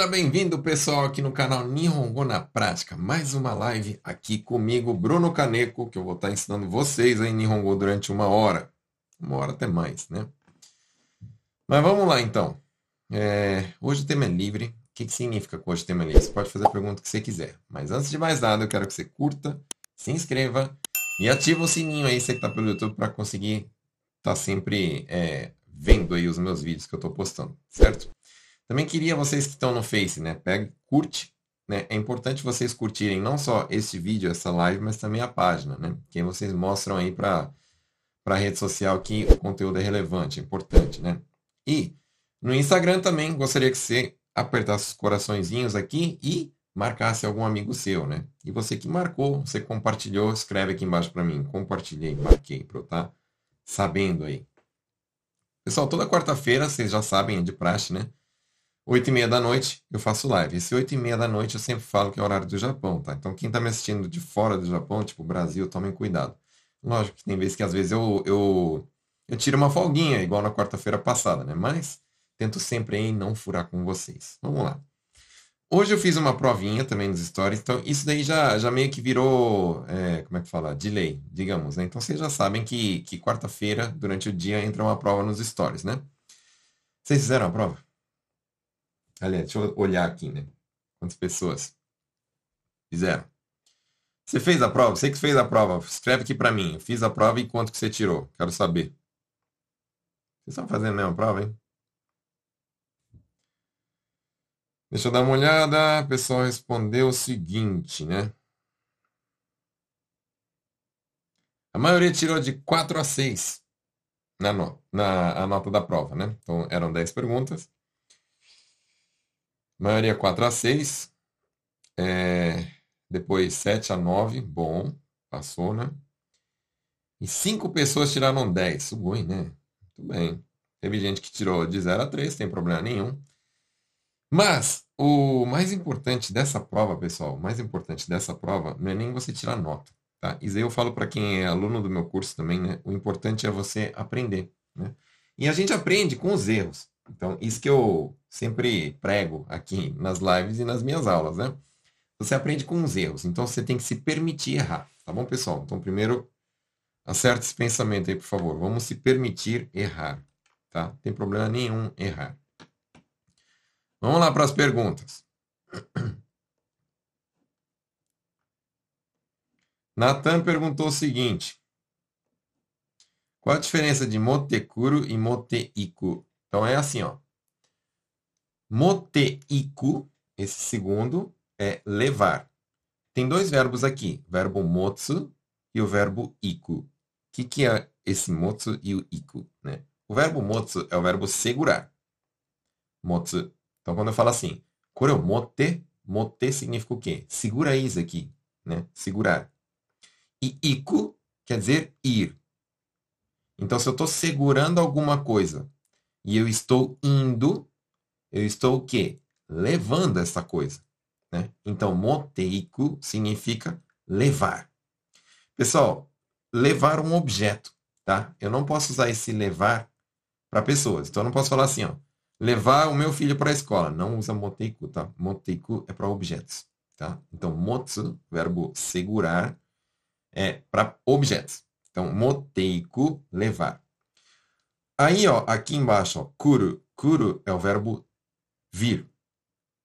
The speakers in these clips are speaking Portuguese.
Seja bem-vindo, pessoal, aqui no canal Nihongo na Prática. Mais uma live aqui comigo, Bruno Caneco, que eu vou estar ensinando vocês aí Nihongo durante uma hora. Uma hora até mais, né? Mas vamos lá, então. É, hoje o tema é livre. O que, que significa que hoje o tema é livre? Você pode fazer a pergunta que você quiser. Mas antes de mais nada, eu quero que você curta, se inscreva e ative o sininho aí, você que está pelo YouTube, para conseguir estar tá sempre é, vendo aí os meus vídeos que eu estou postando, certo? Também queria vocês que estão no Face, né? Pega, curte, né? É importante vocês curtirem não só esse vídeo, essa live, mas também a página, né? Que vocês mostram aí para para a rede social que o conteúdo é relevante, é importante, né? E no Instagram também gostaria que você apertasse os coraçõezinhos aqui e marcasse algum amigo seu, né? E você que marcou, você compartilhou, escreve aqui embaixo para mim. Compartilhei, marquei, para eu estar tá sabendo aí. Pessoal, toda quarta-feira, vocês já sabem, é de praxe, né? 8 e meia da noite eu faço live. Esse 8 e meia da noite eu sempre falo que é horário do Japão, tá? Então quem está me assistindo de fora do Japão, tipo Brasil, tomem cuidado. Lógico que tem vezes que às vezes eu, eu, eu tiro uma folguinha, igual na quarta-feira passada, né? Mas tento sempre em não furar com vocês. Vamos lá. Hoje eu fiz uma provinha também nos stories, então isso daí já, já meio que virou, é, como é que fala? Delay, digamos, né? Então vocês já sabem que, que quarta-feira, durante o dia, entra uma prova nos stories, né? Vocês fizeram a prova? Aliás, deixa eu olhar aqui, né? Quantas pessoas fizeram? Você fez a prova? Você que fez a prova, escreve aqui para mim. Eu fiz a prova e quanto que você tirou? Quero saber. Vocês estão fazendo a mesma prova, hein? Deixa eu dar uma olhada. O pessoal respondeu o seguinte, né? A maioria tirou de 4 a 6 na, no, na a nota da prova, né? Então eram 10 perguntas. Maioria 4 a 6. É, depois 7 a 9. Bom, passou, né? E 5 pessoas tiraram 10. Sugoi, né? Muito bem. Teve gente que tirou de 0 a 3, sem problema nenhum. Mas o mais importante dessa prova, pessoal, o mais importante dessa prova não é nem você tirar nota, tá? Isso aí eu falo para quem é aluno do meu curso também, né? O importante é você aprender, né? E a gente aprende com os erros. Então, isso que eu sempre prego aqui nas lives e nas minhas aulas, né? Você aprende com os erros, então você tem que se permitir errar, tá bom, pessoal? Então, primeiro, acerte esse pensamento aí, por favor. Vamos se permitir errar, tá? Não tem problema nenhum errar. Vamos lá para as perguntas. Natan perguntou o seguinte: Qual a diferença de motekuru e moteiku? Então é assim, ó. Moteiku, esse segundo, é levar. Tem dois verbos aqui, verbo motsu e o verbo iku. O que, que é esse motsu e o iku? Né? O verbo motsu é o verbo segurar. Motsu. Então, quando eu falo assim, kore mote, mote significa o quê? Segura isso aqui, né? Segurar. E iku quer dizer ir. Então, se eu estou segurando alguma coisa e eu estou indo, eu estou o quê? Levando essa coisa. Né? Então, moteiku significa levar. Pessoal, levar um objeto, tá? Eu não posso usar esse levar para pessoas. Então, eu não posso falar assim, ó, levar o meu filho para a escola. Não usa moteiku, tá? Moteiku é para objetos, tá? Então, motsu, verbo segurar, é para objetos. Então, moteiku, levar. Aí, ó, aqui embaixo, ó, kuru. Kuru é o verbo vir.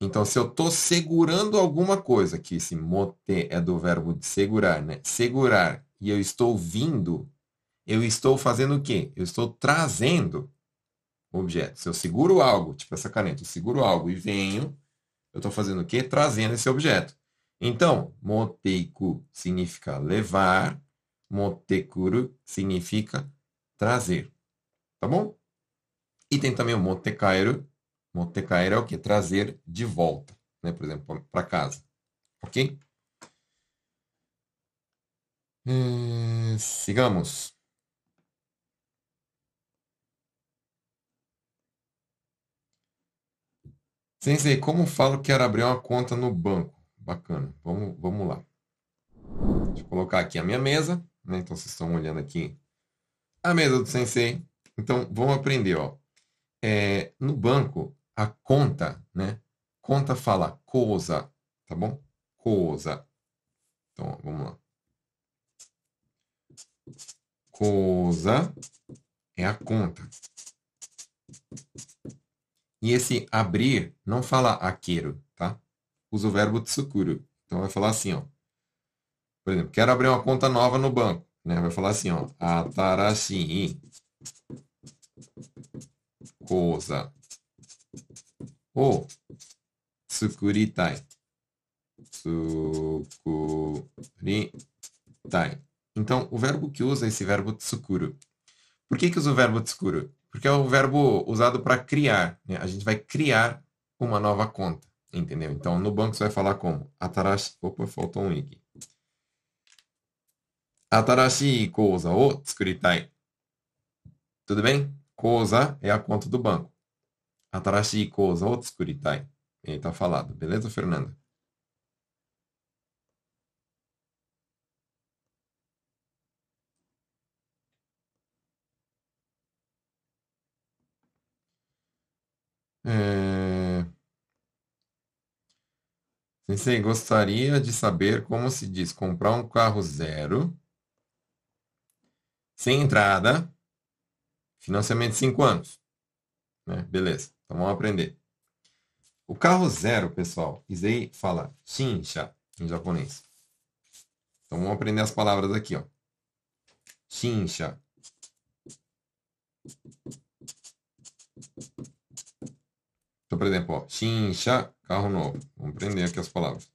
Então, se eu estou segurando alguma coisa, que esse mote é do verbo de segurar, né? Segurar, e eu estou vindo, eu estou fazendo o quê? Eu estou trazendo objeto. Se eu seguro algo, tipo essa caneta, eu seguro algo e venho, eu estou fazendo o quê? Trazendo esse objeto. Então, moteiku significa levar, motekuru significa trazer. Tá bom? E tem também o motecairo. Motecairo é o que? Trazer de volta, né? Por exemplo, para casa. Ok? Hum, sigamos. Sensei, como falo que quero abrir uma conta no banco? Bacana. Vamos, vamos lá. Deixa eu colocar aqui a minha mesa. Né? Então, vocês estão olhando aqui a mesa do Sensei. Então, vamos aprender, ó. É, no banco, a conta, né? conta fala coisa, tá bom? Coisa. Então, vamos lá. Coisa é a conta. E esse abrir não fala aquero, tá? Usa o verbo tsukuru. Então vai falar assim, ó. Por exemplo, quero abrir uma conta nova no banco. Né? Vai falar assim, ó. Atarashi koza o tsukuritai. Tsukuritai. Então, o verbo que usa é esse verbo tsukuru. Por que, que usa o verbo tsukuru? Porque é o verbo usado para criar. Né? A gente vai criar uma nova conta. Entendeu? Então, no banco você vai falar como? Atarashi. Opa, faltou um i aqui. Atarashi kouza o tsukuritai. Tudo bem? Kouza é a conta do banco. Atarashi kouza o tsukuritai. Ele tá falado. Beleza, Fernanda? É... Sensei, gostaria de saber como se diz comprar um carro zero, sem entrada, financiamento de 5 anos. Né? Beleza, então vamos aprender. O carro zero, pessoal, Isei fala shinsha em japonês. Então vamos aprender as palavras aqui, ó. Shinsha. Então, por exemplo, ó, Shinsha, carro novo. Vamos aprender aqui as palavras.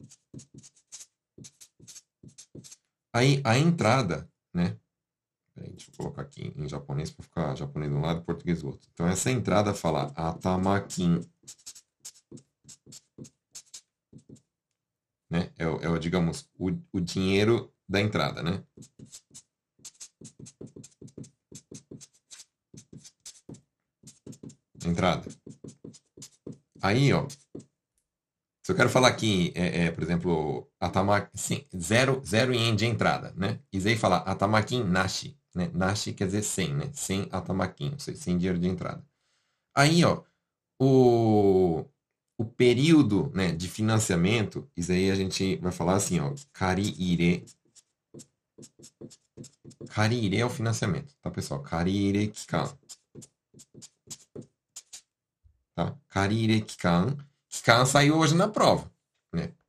Aí, a entrada, né? Peraí, deixa eu colocar aqui em japonês para ficar japonês de um lado e português do outro. Então, essa entrada fala atamakin. Né? É, é, digamos, o, o dinheiro da entrada, né? Entrada. Aí, ó, se eu quero falar aqui, é, é, por exemplo, atama, zero, zero ien de entrada, né? Isei fala atamakin nashi, né? Nashi quer dizer sem, né? Sem seja, sem dinheiro de entrada. Aí, ó, o, o período né, de financiamento, isso aí a gente vai falar assim, ó, kariire. Kariire é o financiamento, tá, pessoal? Kariire kikan. Tá? Karire Kikan. Kikan saiu hoje na prova.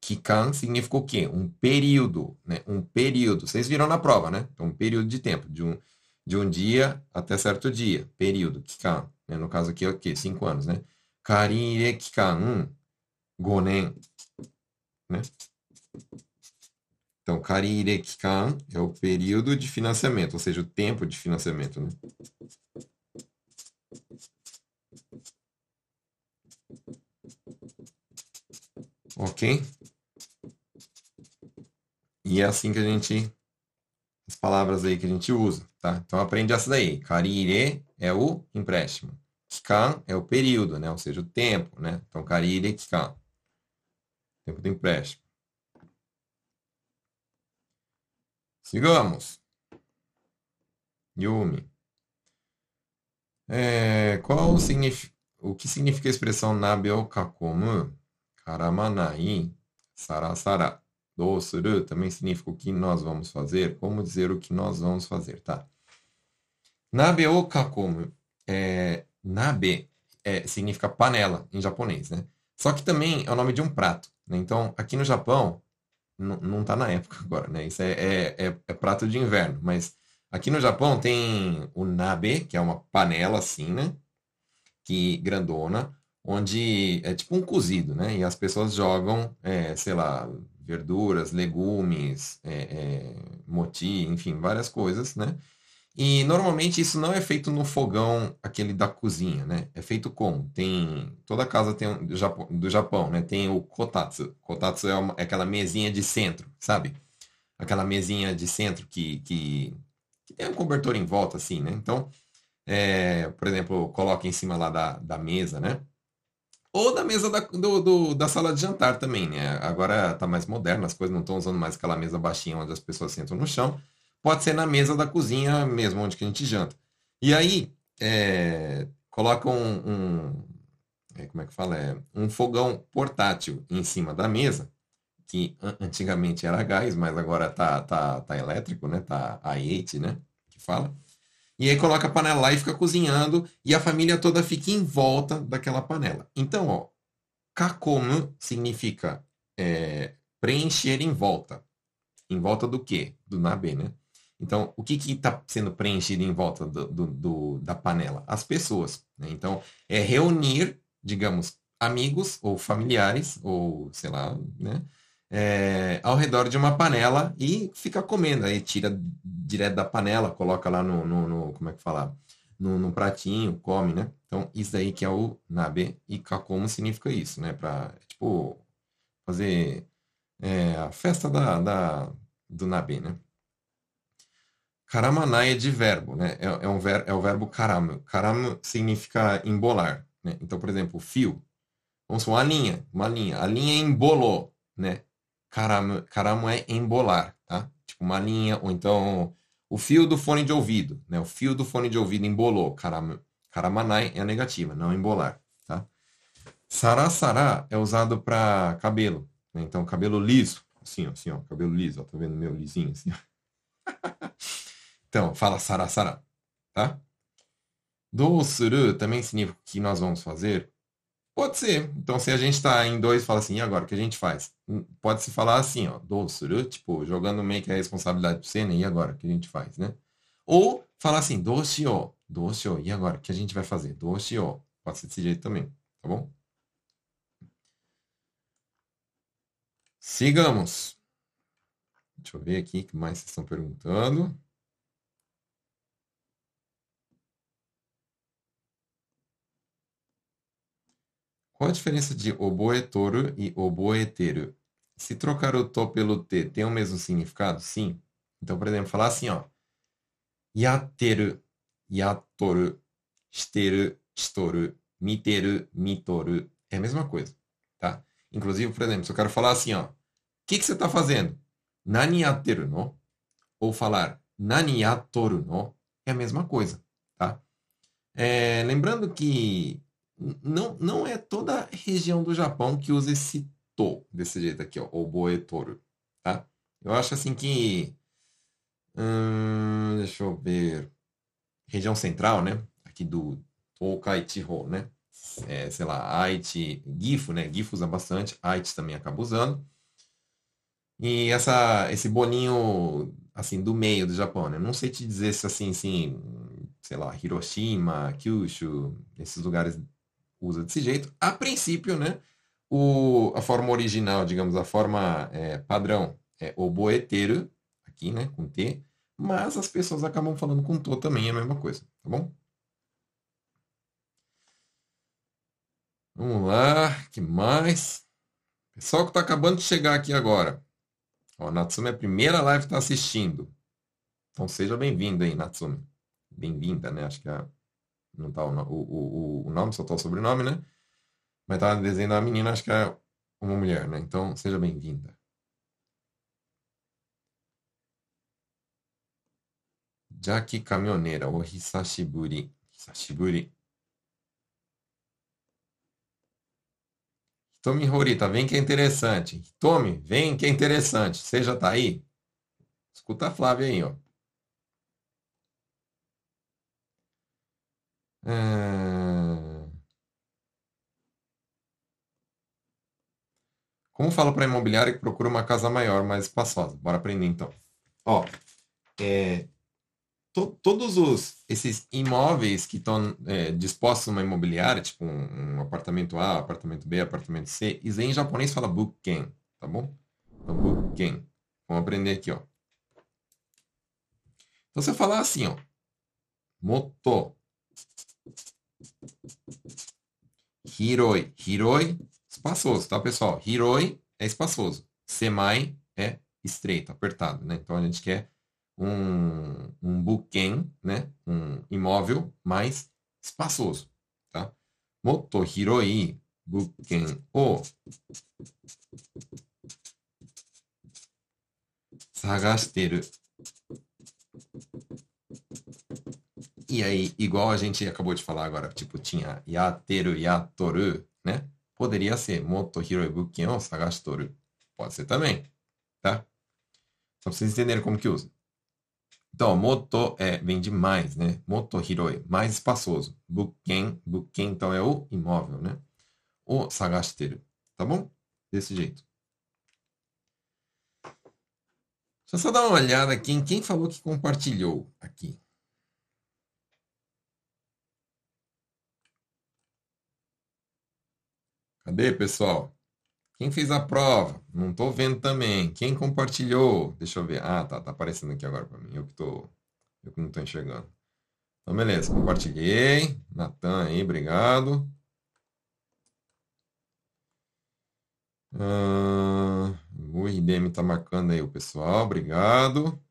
Kikan significa o quê? Um período. Né? Um período. Vocês viram na prova, né? Então, um período de tempo. De um, de um dia até certo dia. Período. Kikan. Né? No caso aqui é o quê? Cinco anos, né? Karire Kikan Gonen. Né? Então, Karire Kikan é o período de financiamento, ou seja, o tempo de financiamento. Né? Ok? E é assim que a gente. As palavras aí que a gente usa, tá? Então aprende essa daí. Karire é o empréstimo. Kikan é o período, né? Ou seja, o tempo, né? Então, karire kikan. Tempo do empréstimo. Sigamos. Yumi. É, qual o, signif o que significa a expressão nabe o kakomu? Karamanai, sarasara. Do suru também significa o que nós vamos fazer. Como dizer o que nós vamos fazer, tá? Nabe o kakomu. É, nabe é, significa panela em japonês, né? Só que também é o nome de um prato. Né? Então, aqui no Japão, não está na época agora, né? Isso é, é, é, é, prato de inverno. Mas aqui no Japão tem o nabe, que é uma panela assim, né? Que grandona onde é tipo um cozido, né? E as pessoas jogam, é, sei lá, verduras, legumes, é, é, moti, enfim, várias coisas, né? E normalmente isso não é feito no fogão aquele da cozinha, né? É feito como? Tem toda casa tem um, do, Japão, do Japão, né? Tem o kotatsu. Kotatsu é, uma, é aquela mesinha de centro, sabe? Aquela mesinha de centro que, que, que tem um cobertor em volta, assim, né? Então, é, por exemplo, coloca em cima lá da, da mesa, né? Ou da mesa da, do, do, da sala de jantar também, né? Agora tá mais moderno, as coisas não estão usando mais aquela mesa baixinha onde as pessoas sentam no chão. Pode ser na mesa da cozinha mesmo, onde que a gente janta. E aí, é, coloca um, um, é, como é que fala? É um fogão portátil em cima da mesa, que antigamente era gás, mas agora tá, tá, tá elétrico, né? Tá a 8, né? Que fala. E aí coloca a panela lá e fica cozinhando, e a família toda fica em volta daquela panela. Então, ó, kakomu significa é, preencher em volta. Em volta do quê? Do nabe, né? Então, o que está sendo preenchido em volta do, do, do, da panela? As pessoas. Né? Então, é reunir, digamos, amigos ou familiares, ou sei lá, né? É, ao redor de uma panela e fica comendo. Aí tira direto da panela, coloca lá no, no, no como é que fala? No, no, pratinho, come, né? Então, isso daí que é o nabe e kakomo significa isso, né? Para, tipo, fazer é, a festa da, da, do nabe, né? Karamanai é de verbo, né? É, é, um ver, é o verbo karamu. Karamu significa embolar, né? Então, por exemplo, fio. Vamos supor, uma linha, uma linha. A linha embolou, né? Karamu é embolar, tá? Tipo uma linha, ou então o fio do fone de ouvido, né? O fio do fone de ouvido embolou. Karamu. Karamanai é a negativa, não embolar, tá? Sarasara é usado para cabelo, né? Então, cabelo liso, assim, ó, assim, ó, cabelo liso, ó, tá vendo meu lisinho assim. Então, fala sara sara, tá? Do suru também significa que nós vamos fazer? Pode ser. Então, se a gente está em dois, fala assim, e agora, o que a gente faz? Hum, pode se falar assim, ó, do suru, tipo, jogando meio que a responsabilidade pro né? E agora, o que a gente faz, né? Ou falar assim, do shio, do shio, e agora, o que a gente vai fazer? Do shio. Pode ser desse jeito também, tá bom? Sigamos. Deixa eu ver aqui o que mais vocês estão perguntando. Qual a diferença de oboetoru e oboeteru? Se trocar o to pelo t, tem o mesmo significado? Sim. Então, por exemplo, falar assim, ó. Yateru, yatoru, shiteru, shitoru, miteru, mitoru. É a mesma coisa, tá? Inclusive, por exemplo, se eu quero falar assim, ó. O que, que você está fazendo? Nani yateru no? Ou falar nani yatoru no? É a mesma coisa, tá? É, lembrando que não, não é toda a região do Japão que usa esse to desse jeito aqui, ó, o boetoru, tá? Eu acho assim que hum, deixa eu ver, região central, né? Aqui do Tokai Chiho, né? É, sei lá, Aichi, Gifu, né? Gifu usa bastante, Aichi também acaba usando. E essa, esse bolinho, assim, do meio do Japão, né? Não sei te dizer se, assim, assim, sei lá, Hiroshima, Kyushu, esses lugares usa desse jeito. A princípio, né, o, a forma original, digamos, a forma é, padrão é oboeteiro, aqui, né, com T, mas as pessoas acabam falando com to também, é a mesma coisa, tá bom? Vamos lá, que mais? Pessoal que está acabando de chegar aqui agora. Ó, Natsumi é a primeira live que está assistindo. Então seja bem-vindo aí, Natsumi. Bem-vinda, né? Acho que é não tá o, o, o, nome, só tá o sobrenome, né? Mas tá no desenho da menina, acho que é uma mulher, né? Então, seja bem-vinda. Jaki Caminhoneira, o Hisashiburi. Hisashiburi. Hitomi Horita, vem que é interessante. Hitomi, vem que é interessante. Você já tá aí? Escuta a Flávia aí, ó. É... Como fala para imobiliária que procura uma casa maior, mais espaçosa? Bora aprender então. Ó, é, to, todos os, esses imóveis que estão é, dispostos numa imobiliária, tipo um, um, apartamento A, apartamento B, apartamento C, isso em japonês fala buken, tá bom? Então, buken. Vamos aprender aqui, ó. Então, você falar assim, ó. Moto Hiroi. Hiroi, espaçoso, tá, pessoal? Hiroi é espaçoso. Semai é estreito, apertado, né? Então a gente quer um, um buken, né? Um imóvel mais espaçoso, tá? Moto hiroi buken o sagashiteru. E aí, igual a gente acabou de falar agora, tipo, tinha yateru, yatoru, né? Poderia ser moto hiroi bukken o sagashitoru. Pode ser também, tá? Só pra vocês entenderem como que usa. Então, moto é, vem de mais, né? Moto hiroi, mais espaçoso. Bukken, bukken então é o imóvel, né? O sagashiteru, tá bom? Desse jeito. Deixa eu só dar uma olhada aqui em quem falou que compartilhou aqui. Cadê, pessoal? Quem fez a prova? Não estou vendo também. Quem compartilhou? Deixa eu ver. Ah, tá, tá aparecendo aqui agora para mim. Eu que tô, eu que não estou enxergando. Então, beleza. Compartilhei. Natan aí, obrigado. Uh, o IDM está marcando aí o pessoal. Obrigado.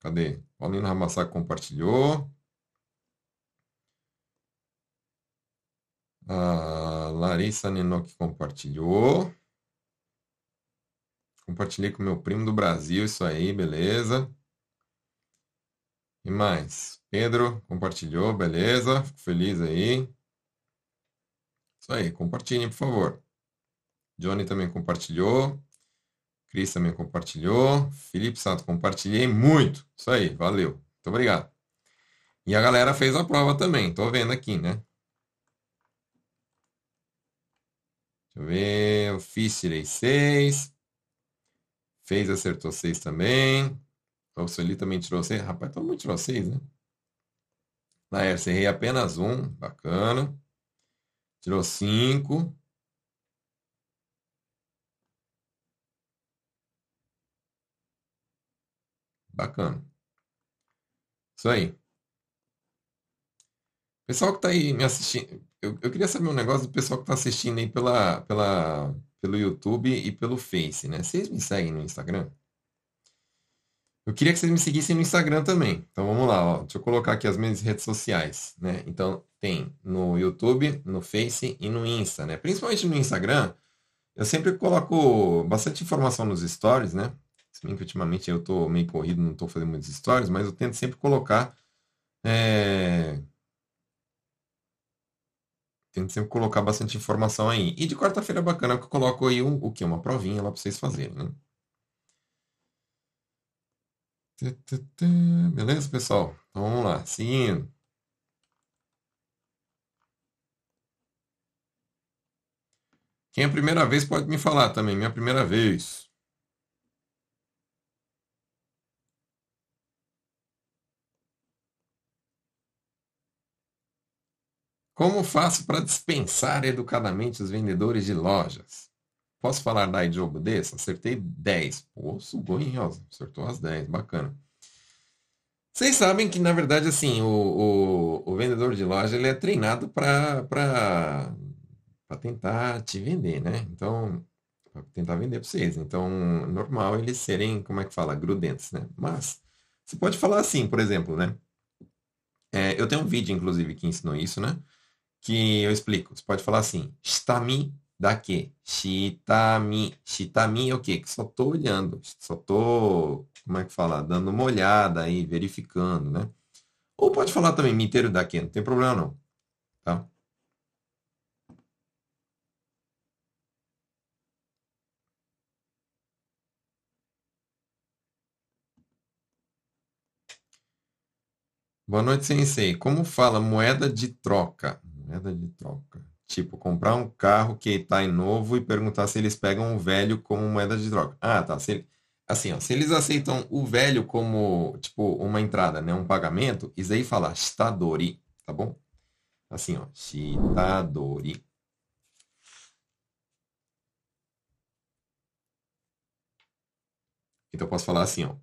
Cadê? Paulino Ramassac compartilhou. A Larissa Ninoc compartilhou. Compartilhei com meu primo do Brasil, isso aí, beleza. E mais? Pedro compartilhou, beleza. Fico feliz aí. Isso aí, compartilhem, por favor. Johnny também compartilhou. Cris também compartilhou. Felipe Santo, compartilhei muito. Isso aí, valeu. Muito obrigado. E a galera fez a prova também. Tô vendo aqui, né? Deixa eu ver. Eu fiz, tirei seis. Fez, acertou seis também. O Sueli também tirou seis. Rapaz, todo mundo tirou seis, né? Laércio, errei apenas um. Bacana. Tirou cinco. Bacana. Isso aí. Pessoal que está aí me assistindo, eu, eu queria saber um negócio do pessoal que está assistindo aí pela, pela, pelo YouTube e pelo Face, né? Vocês me seguem no Instagram? Eu queria que vocês me seguissem no Instagram também. Então vamos lá, ó. Deixa eu colocar aqui as minhas redes sociais, né? Então tem no YouTube, no Face e no Insta, né? Principalmente no Instagram, eu sempre coloco bastante informação nos stories, né? Se bem que ultimamente eu tô meio corrido, não tô fazendo muitos stories, mas eu tento sempre colocar. É... Tento sempre colocar bastante informação aí. E de quarta-feira é bacana que eu coloco aí um, o que? Uma provinha lá para vocês fazerem, né? Beleza, pessoal? Então vamos lá, seguindo. Quem é a primeira vez pode me falar também, minha primeira vez. Como faço para dispensar educadamente os vendedores de lojas? Posso falar da jogo desse? Acertei 10. Pô, sugou em Rosa. Acertou as 10. Bacana. Vocês sabem que, na verdade, assim, o, o, o vendedor de loja ele é treinado para tentar te vender, né? Então, tentar vender para vocês. Então, normal eles serem, como é que fala, grudentes, né? Mas, você pode falar assim, por exemplo, né? É, eu tenho um vídeo, inclusive, que ensinou isso, né? Que eu explico. Você pode falar assim, Shitami da quê? Shitami. Shitami é o quê? Que só tô olhando, só tô, como é que fala? Dando uma olhada aí, verificando, né? Ou pode falar também miteiro da quê? Não tem problema não, tá? Boa noite, Sensei. Como fala moeda de troca? Moeda de troca. Tipo, comprar um carro que está em novo e perguntar se eles pegam o velho como moeda de troca. Ah, tá. Se, assim, ó, se eles aceitam o velho como, tipo, uma entrada, né? Um pagamento, isso aí fala shitadori, tá bom? Assim, ó, shitadori. Então eu posso falar assim, ó.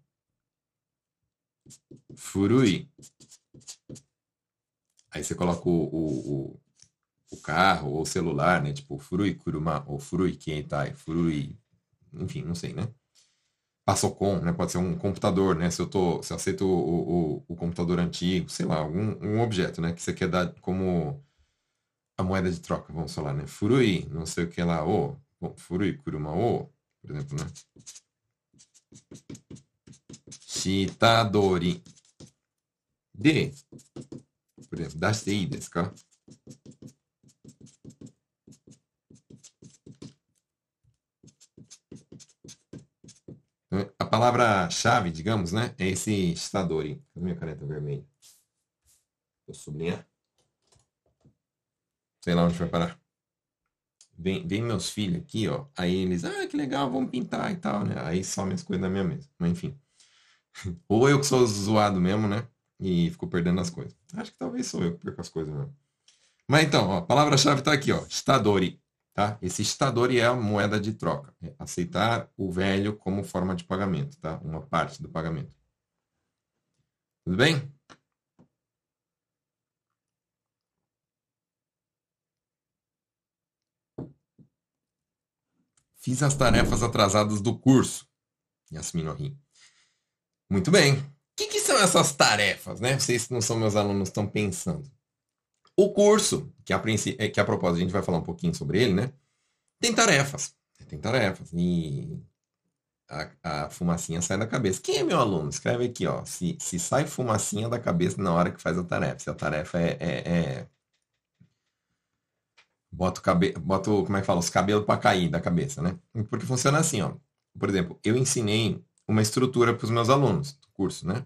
Furui. Aí você coloca o, o, o, carro ou o celular, né? Tipo, furui kuruma ou furui kentai, furui, enfim, não sei, né? Passocom, né? Pode ser um computador, né? Se eu tô, se eu aceito o, o, o computador antigo, sei lá, algum um objeto, né? Que você quer dar como a moeda de troca, vamos falar, né? Furui, não sei o que lá, o, bom, furui kuruma o, por exemplo, né? Shitadori. De, por exemplo, dashite desu ka? A palavra-chave, digamos, né? É esse shitadori. Cadê minha caneta vermelha? Vou sublinhar. Sei lá onde vai parar. Vem, vem meus filhos aqui, ó. Aí eles, ah, que legal, vamos pintar e tal, né? Aí some as coisas da minha mesa. Mas enfim. Ou eu que sou zoado mesmo, né? E fico perdendo as coisas. Acho que talvez sou eu que perco as coisas mesmo. Mas então, ó, a palavra-chave tá aqui, ó. Tá? Esse estadori é a moeda de troca. É aceitar o velho como forma de pagamento, tá? Uma parte do pagamento. Tudo bem? Fiz as tarefas atrasadas do curso. Yasmin Ori. Muito bem. Que, que, são essas tarefas, né? Vocês que não são meus alunos estão pensando. O curso, que a, é, que a propósito a gente vai falar um pouquinho sobre ele, né? Tem tarefas. Tem tarefas. E a, a, fumacinha sai da cabeça. Quem é meu aluno? Escreve aqui, ó. Se, se sai fumacinha da cabeça na hora que faz a tarefa. Se a tarefa é, é, é Bota o cabelo, bota como é que fala, os cabelos para cair da cabeça, né? Porque funciona assim, ó. Por exemplo, eu ensinei uma estrutura para os meus alunos curso, né?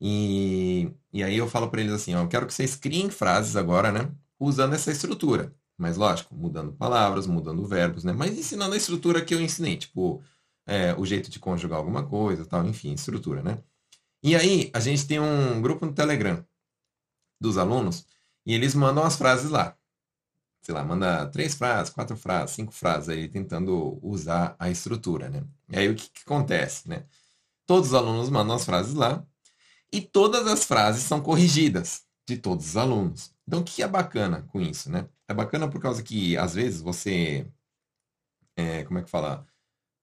E, e aí eu falo para eles assim, ó, eu quero que vocês criem frases agora, né? Usando essa estrutura. Mas lógico, mudando palavras, mudando verbos, né? Mas ensinando a estrutura que eu ensinei, tipo, é, o jeito de conjugar alguma coisa, tal, enfim, estrutura, né? E aí a gente tem um grupo no Telegram dos alunos e eles mandam as frases lá sei lá, manda três frases, quatro frases, cinco frases aí, tentando usar a estrutura, né? E aí o que, que acontece, né? Todos os alunos mandam as frases lá e todas as frases são corrigidas de todos os alunos. Então, o que é bacana com isso, né? É bacana por causa que, às vezes, você... É, como é que fala?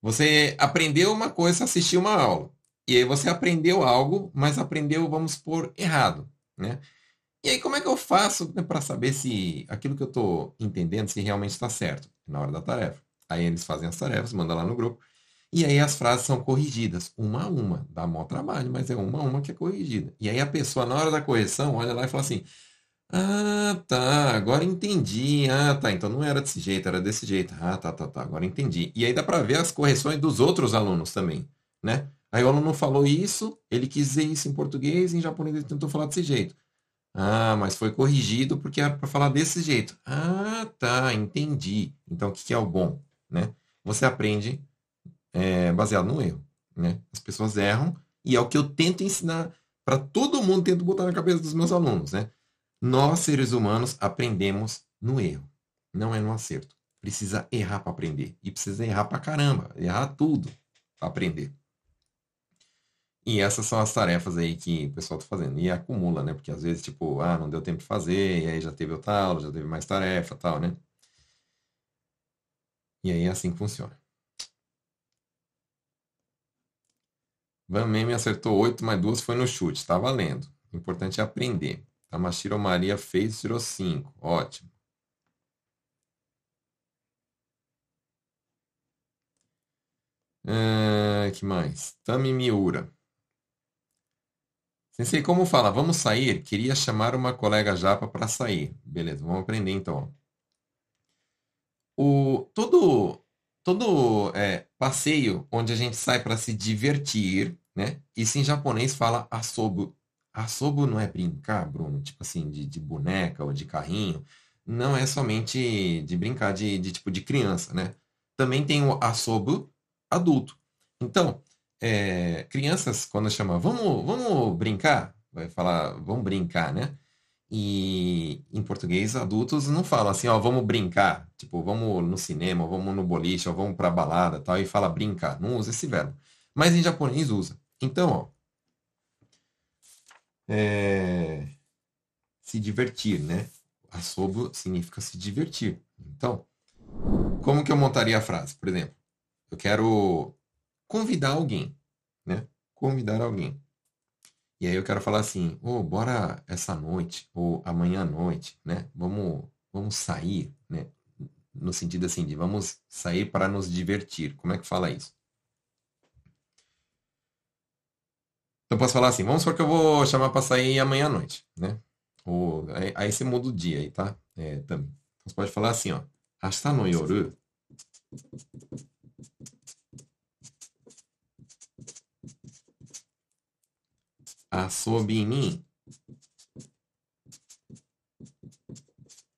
Você aprendeu uma coisa, assistiu uma aula. E aí você aprendeu algo, mas aprendeu, vamos supor, errado, né? E aí, como é que eu faço né, para saber se aquilo que eu estou entendendo, se realmente está certo na hora da tarefa? Aí eles fazem as tarefas, mandam lá no grupo, e aí as frases são corrigidas, uma a uma. Dá maior trabalho, mas é uma a uma que é corrigida. E aí a pessoa, na hora da correção, olha lá e fala assim, ah, tá, agora entendi. Ah, tá, então não era desse jeito, era desse jeito. Ah, tá, tá, tá, agora entendi. E aí dá para ver as correções dos outros alunos também, né? Aí o aluno falou isso, ele quis dizer isso em português, em japonês ele tentou falar desse jeito. Ah, mas foi corrigido porque era para falar desse jeito. Ah, tá, entendi. Então, o que é o bom? Né? Você aprende é, baseado no erro. Né? As pessoas erram e é o que eu tento ensinar para todo mundo, tento botar na cabeça dos meus alunos. Né? Nós, seres humanos, aprendemos no erro, não é no acerto. Precisa errar para aprender. E precisa errar para caramba, errar tudo para aprender. E essas são as tarefas aí que o pessoal tá fazendo. E acumula, né? Porque às vezes, tipo, ah, não deu tempo de fazer, e aí já teve outra aula, já teve mais tarefa tal, né? E aí é assim que funciona. Van Meme acertou 8, mais duas foi no chute. Tá valendo. O importante é aprender. Tamashiro Maria fez, tirou 5. Ótimo. É, que mais? Tami Miura. Sensei, como fala? Vamos sair? Queria chamar uma colega japa para sair. Beleza, vamos aprender então. O, todo todo é, passeio onde a gente sai para se divertir, né? Isso em japonês fala asobu. Asobu não é brincar, Bruno, tipo assim, de, de boneca ou de carrinho. Não é somente de brincar de, de tipo de criança, né? Também tem o asobu adulto. Então, é, crianças, quando chama, vamos, vamos brincar, vai falar, vamos brincar, né? E em português, adultos não falam assim, ó, vamos brincar, tipo, vamos no cinema, vamos no boliche, ou vamos pra balada, tal, e fala brincar, não usa esse verbo. Mas em japonês usa. Então, ó, é, se divertir, né? Asobo significa se divertir. Então, como que eu montaria a frase? Por exemplo, eu quero convidar alguém, né? Convidar alguém. E aí eu quero falar assim, oh, bora essa noite, ou amanhã à noite, né? Vamos, vamos sair, né? No sentido assim, de vamos sair para nos divertir. Como é que fala isso? Então posso falar assim, vamos supor que eu vou chamar para sair amanhã à noite, né? Ou, aí, aí você muda o dia aí, tá? É, também. Você pode falar assim, ó. Hasta no yoru.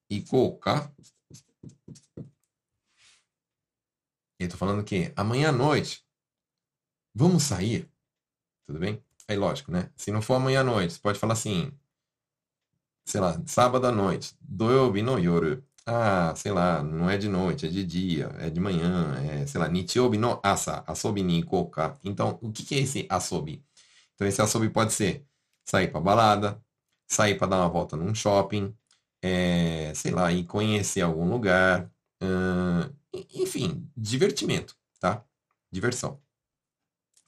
Ikou ka? Eu tô falando que amanhã à noite vamos sair. Tudo bem? Aí lógico, né? Se não for amanhã à noite, você pode falar assim, sei lá, sábado à noite, doyobi no yoru. Ah, sei lá, não é de noite, é de dia, é de manhã, é, sei lá, nichiobi no asa, asobi ni. Então, o que é esse asobi? Então, esse asobi pode ser sair para balada, sair para dar uma volta num shopping, é, sei lá, ir conhecer algum lugar, uh, enfim, divertimento, tá? Diversão.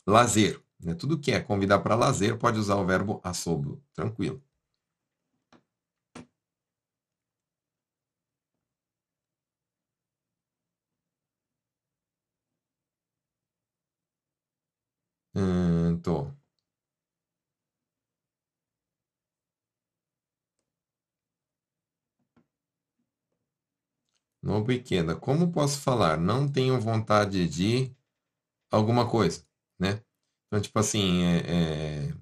Lazer, né? Tudo que é convidar para lazer pode usar o verbo asobo, tranquilo. Hum, tô. No pequena, como posso falar? Não tenho vontade de alguma coisa, né? Então, tipo assim, é, é...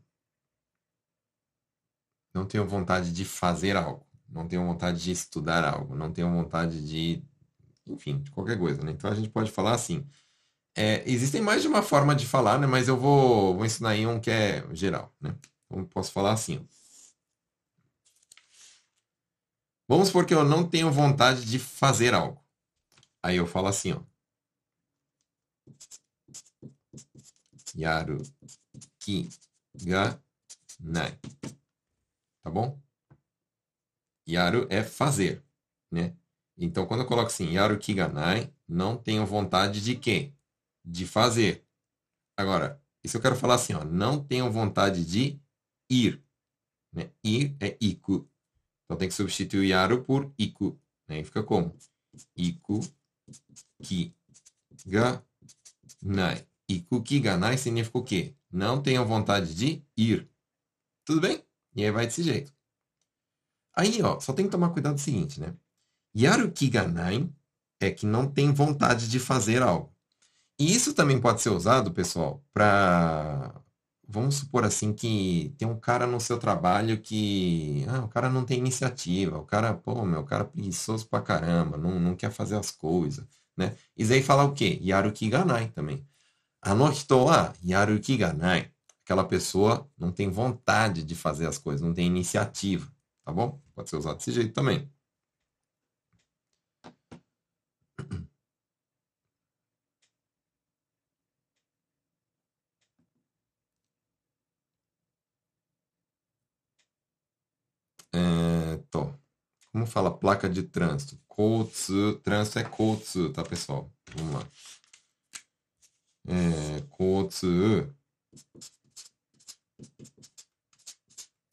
não tenho vontade de fazer algo, não tenho vontade de estudar algo, não tenho vontade de, enfim, de qualquer coisa, né? Então a gente pode falar assim. É, existem mais de uma forma de falar, né? Mas eu vou, vou ensinar aí um que é geral, né? Então, posso falar assim. Vamos supor que eu não tenho vontade de fazer algo. Aí eu falo assim, ó. Yaru ki ga nai. Tá bom? Yaru é fazer, né? Então, quando eu coloco assim, Yaru ki ga nai, não tenho vontade de quê? de fazer. Agora, isso eu quero falar assim, ó, não tenho vontade de ir. Né? Ir é iku. Então tem que substituir yaru por iku. Né? E fica como? Iku ki ga nai. Iku ki ga nai significa o quê? Não tenho vontade de ir. Tudo bem? E aí vai desse jeito. Aí, ó, só tem que tomar cuidado do seguinte, né? Yaru ki ga nai é que não tem vontade de fazer algo. E isso também pode ser usado, pessoal, para. Vamos supor assim que tem um cara no seu trabalho que. Ah, o cara não tem iniciativa, o cara, pô, meu, o cara é preguiçoso pra caramba, não, não quer fazer as coisas, né? Isso aí fala o quê? Yaruki ganai também. Anohito wa yaruki ganai. Aquela pessoa não tem vontade de fazer as coisas, não tem iniciativa, tá bom? Pode ser usado desse jeito também. É, tô. Como fala placa de trânsito? Kotsu. Trânsito é kotsu, tá, pessoal? Vamos lá. É, kotsu.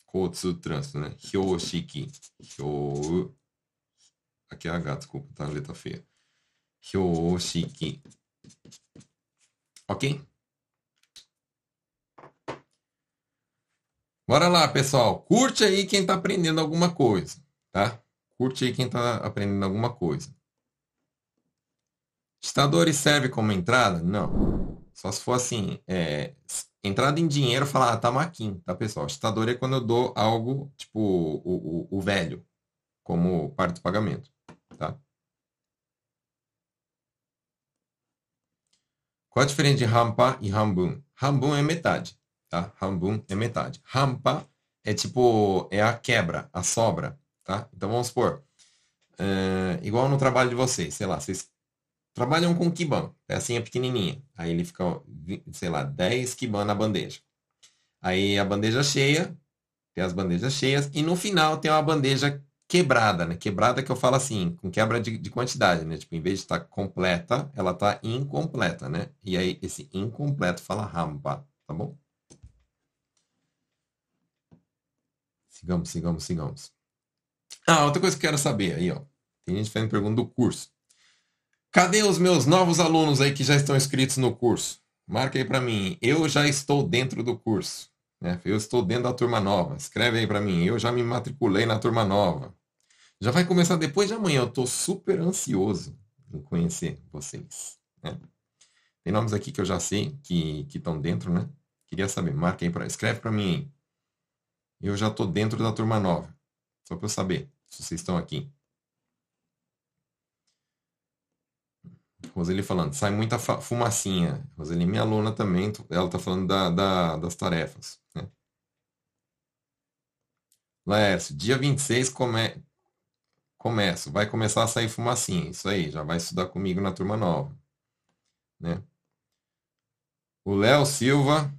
Kotsu, trânsito, né? Hyoshiki. Hyou. Aqui é H, desculpa, tá? A letra feia. Hyoshiki. Ok? Bora lá, pessoal. Curte aí quem está aprendendo alguma coisa, tá? Curte aí quem está aprendendo alguma coisa. Estadores serve como entrada? Não. Só se for assim, é, entrada em dinheiro, falar, ah, tá maquin, tá, pessoal? Estador é quando eu dou algo, tipo, o, o, o velho, como parte do pagamento, tá? Qual a diferença de rampa e rambun? Rambun é metade tá? Hambun é metade. Rampa é tipo, é a quebra, a sobra, tá? Então vamos supor, é, igual no trabalho de vocês, sei lá, vocês trabalham com kiban, pecinha pequenininha. Aí ele fica, sei lá, 10 kiban na bandeja. Aí a bandeja cheia, tem as bandejas cheias, e no final tem uma bandeja quebrada, né? Quebrada que eu falo assim, com quebra de, de quantidade, né? Tipo, em vez de estar completa, ela está incompleta, né? E aí esse incompleto fala rampa, tá bom? Sigamos, sigamos, sigamos. Ah, outra coisa que eu quero saber aí, ó. Tem gente fazendo pergunta do curso. Cadê os meus novos alunos aí que já estão inscritos no curso? Marca aí para mim. Eu já estou dentro do curso. Né? Eu estou dentro da turma nova. Escreve aí para mim. Eu já me matriculei na turma nova. Já vai começar depois de amanhã. Eu estou super ansioso em conhecer vocês. Né? Tem nomes aqui que eu já sei que estão dentro, né? Queria saber. Marca aí para. Escreve para mim. Eu já estou dentro da turma nova. Só para eu saber se vocês estão aqui. Roseli falando, sai muita fumacinha. Roseli, minha aluna também, ela está falando da, da, das tarefas. Né? Laércio, dia 26 come... começo, vai começar a sair fumacinha. Isso aí, já vai estudar comigo na turma nova. Né? O Léo Silva,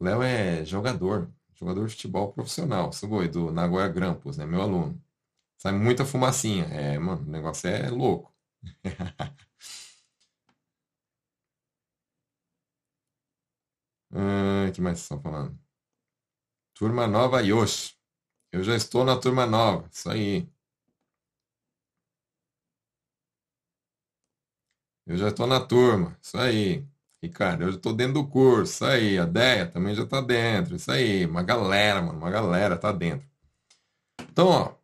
Léo é jogador, jogador de futebol profissional, Sugoi, do Nagoya Grampus, né? Meu aluno. Sai muita fumacinha. É, mano, o negócio é louco. O que mais vocês estão falando? Turma nova Yoshi. Eu já estou na turma nova. Isso aí. Eu já estou na turma. Isso aí. Ricardo, eu já estou dentro do curso. Isso aí. A Deia também já está dentro. Isso aí. Uma galera, mano. Uma galera tá dentro. Então, ó.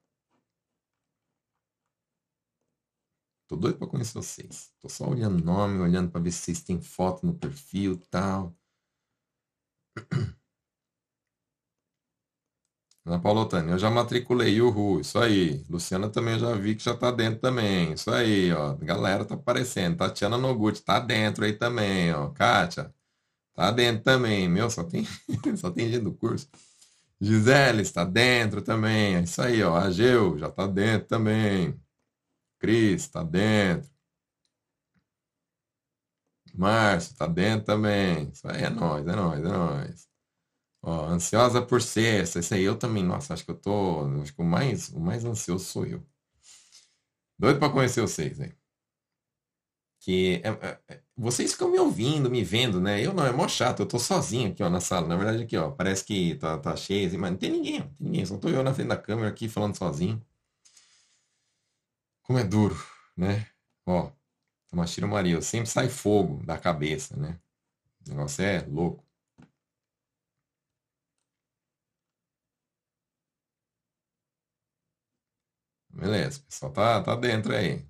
Tô doido para conhecer vocês. Tô só olhando nome, olhando para ver se vocês têm foto no perfil tal. Ana Paula Otani, eu já matriculei, uhul, isso aí. Luciana também eu já vi que já tá dentro também, isso aí, ó. Galera tá aparecendo. Tatiana Noguchi tá dentro aí também, ó. Kátia, tá dentro também. Meu, só tem, só tem gente do curso. Gisele está dentro também, é isso aí, ó. Ageu já tá dentro também. Cris tá dentro. Márcio, tá dentro também. Isso aí é nóis, é nóis, é nóis. Ó, ansiosa por sexta. Isso aí eu também, nossa, acho que eu tô. Acho que o mais, o mais ansioso sou eu. Doido pra conhecer vocês, né? Que é, é, é, vocês ficam me ouvindo, me vendo, né? Eu não, é mó chato, eu tô sozinho aqui, ó, na sala. Na verdade, aqui, ó, parece que tá, tá cheio, assim, mas não tem ninguém, não tem ninguém. Só tô eu na frente da câmera aqui falando sozinho. Como é duro, né? Ó, Tamashiro Maria, sempre sai fogo da cabeça, né? O negócio é louco. Beleza, pessoal tá, tá dentro aí.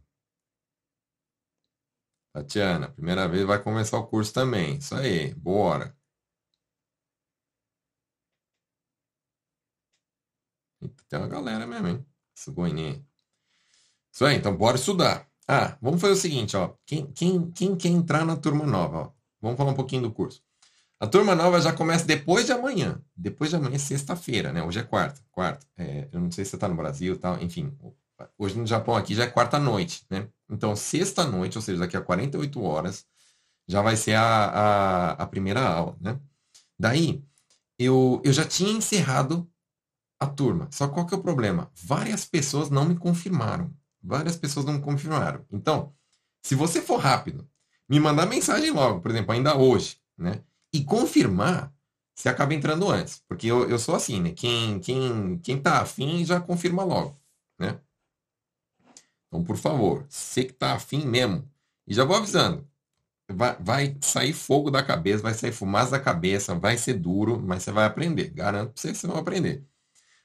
Tatiana, primeira vez vai começar o curso também. Isso aí, bora. Tem uma galera mesmo, hein? Sugoininha. Isso aí, então bora estudar. Ah, vamos fazer o seguinte, ó. Quem, quem, quem quer entrar na turma nova, ó? Vamos falar um pouquinho do curso. A turma nova já começa depois de amanhã. Depois de amanhã, sexta-feira, né? Hoje é quarta. Quarta. É, eu não sei se você está no Brasil e tal. Enfim, hoje no Japão aqui já é quarta-noite, né? Então, sexta-noite, ou seja, daqui a 48 horas, já vai ser a, a, a primeira aula, né? Daí, eu, eu já tinha encerrado a turma. Só qual que é o problema? Várias pessoas não me confirmaram. Várias pessoas não confirmaram. Então, se você for rápido, me mandar mensagem logo, por exemplo, ainda hoje, né? E confirmar, você acaba entrando antes. Porque eu, eu sou assim, né? Quem, quem, quem tá afim já confirma logo, né? Então, por favor, você que tá afim mesmo, e já vou avisando, vai, vai sair fogo da cabeça, vai sair fumaça da cabeça, vai ser duro, mas você vai aprender. Garanto pra você que você vai aprender.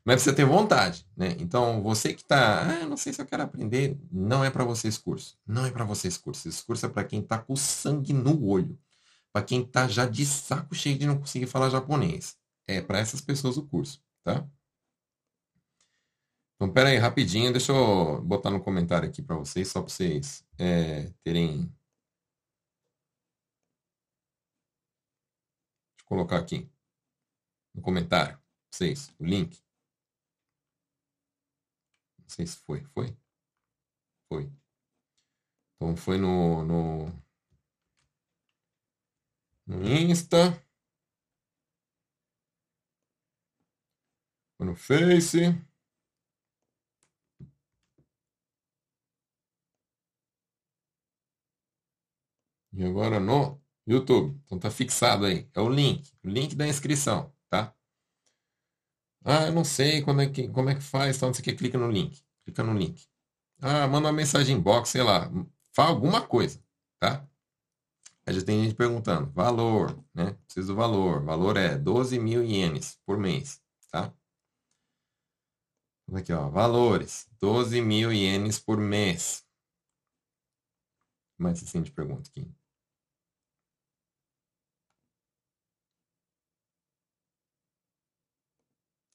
Mas precisa ter vontade, né? Então, você que está, ah, não sei se eu quero aprender, não é para você esse curso. Não é para você esse curso. Esse curso é para quem está com sangue no olho. Para quem está já de saco cheio de não conseguir falar japonês. É para essas pessoas o curso, tá? Então, pera aí, rapidinho, deixa eu botar no comentário aqui para vocês, só para vocês é, terem... Deixa eu colocar aqui no comentário, vocês, o link sei se foi. Foi? Foi. Então foi no, no, no Insta. No Face. E agora no YouTube. Então tá fixado aí. É o link. O link da inscrição, tá? Ah, eu não sei quando é que, como é que faz, então você quer clica no link. Clica no link. Ah, manda uma mensagem box, sei lá. Fala alguma coisa, tá? Aí já tem gente perguntando, valor, né? Preciso do valor. Valor é 12 mil ienes por mês, tá? Aqui, ó, valores, 12 mil ienes por mês. Mais assim de pergunta aqui.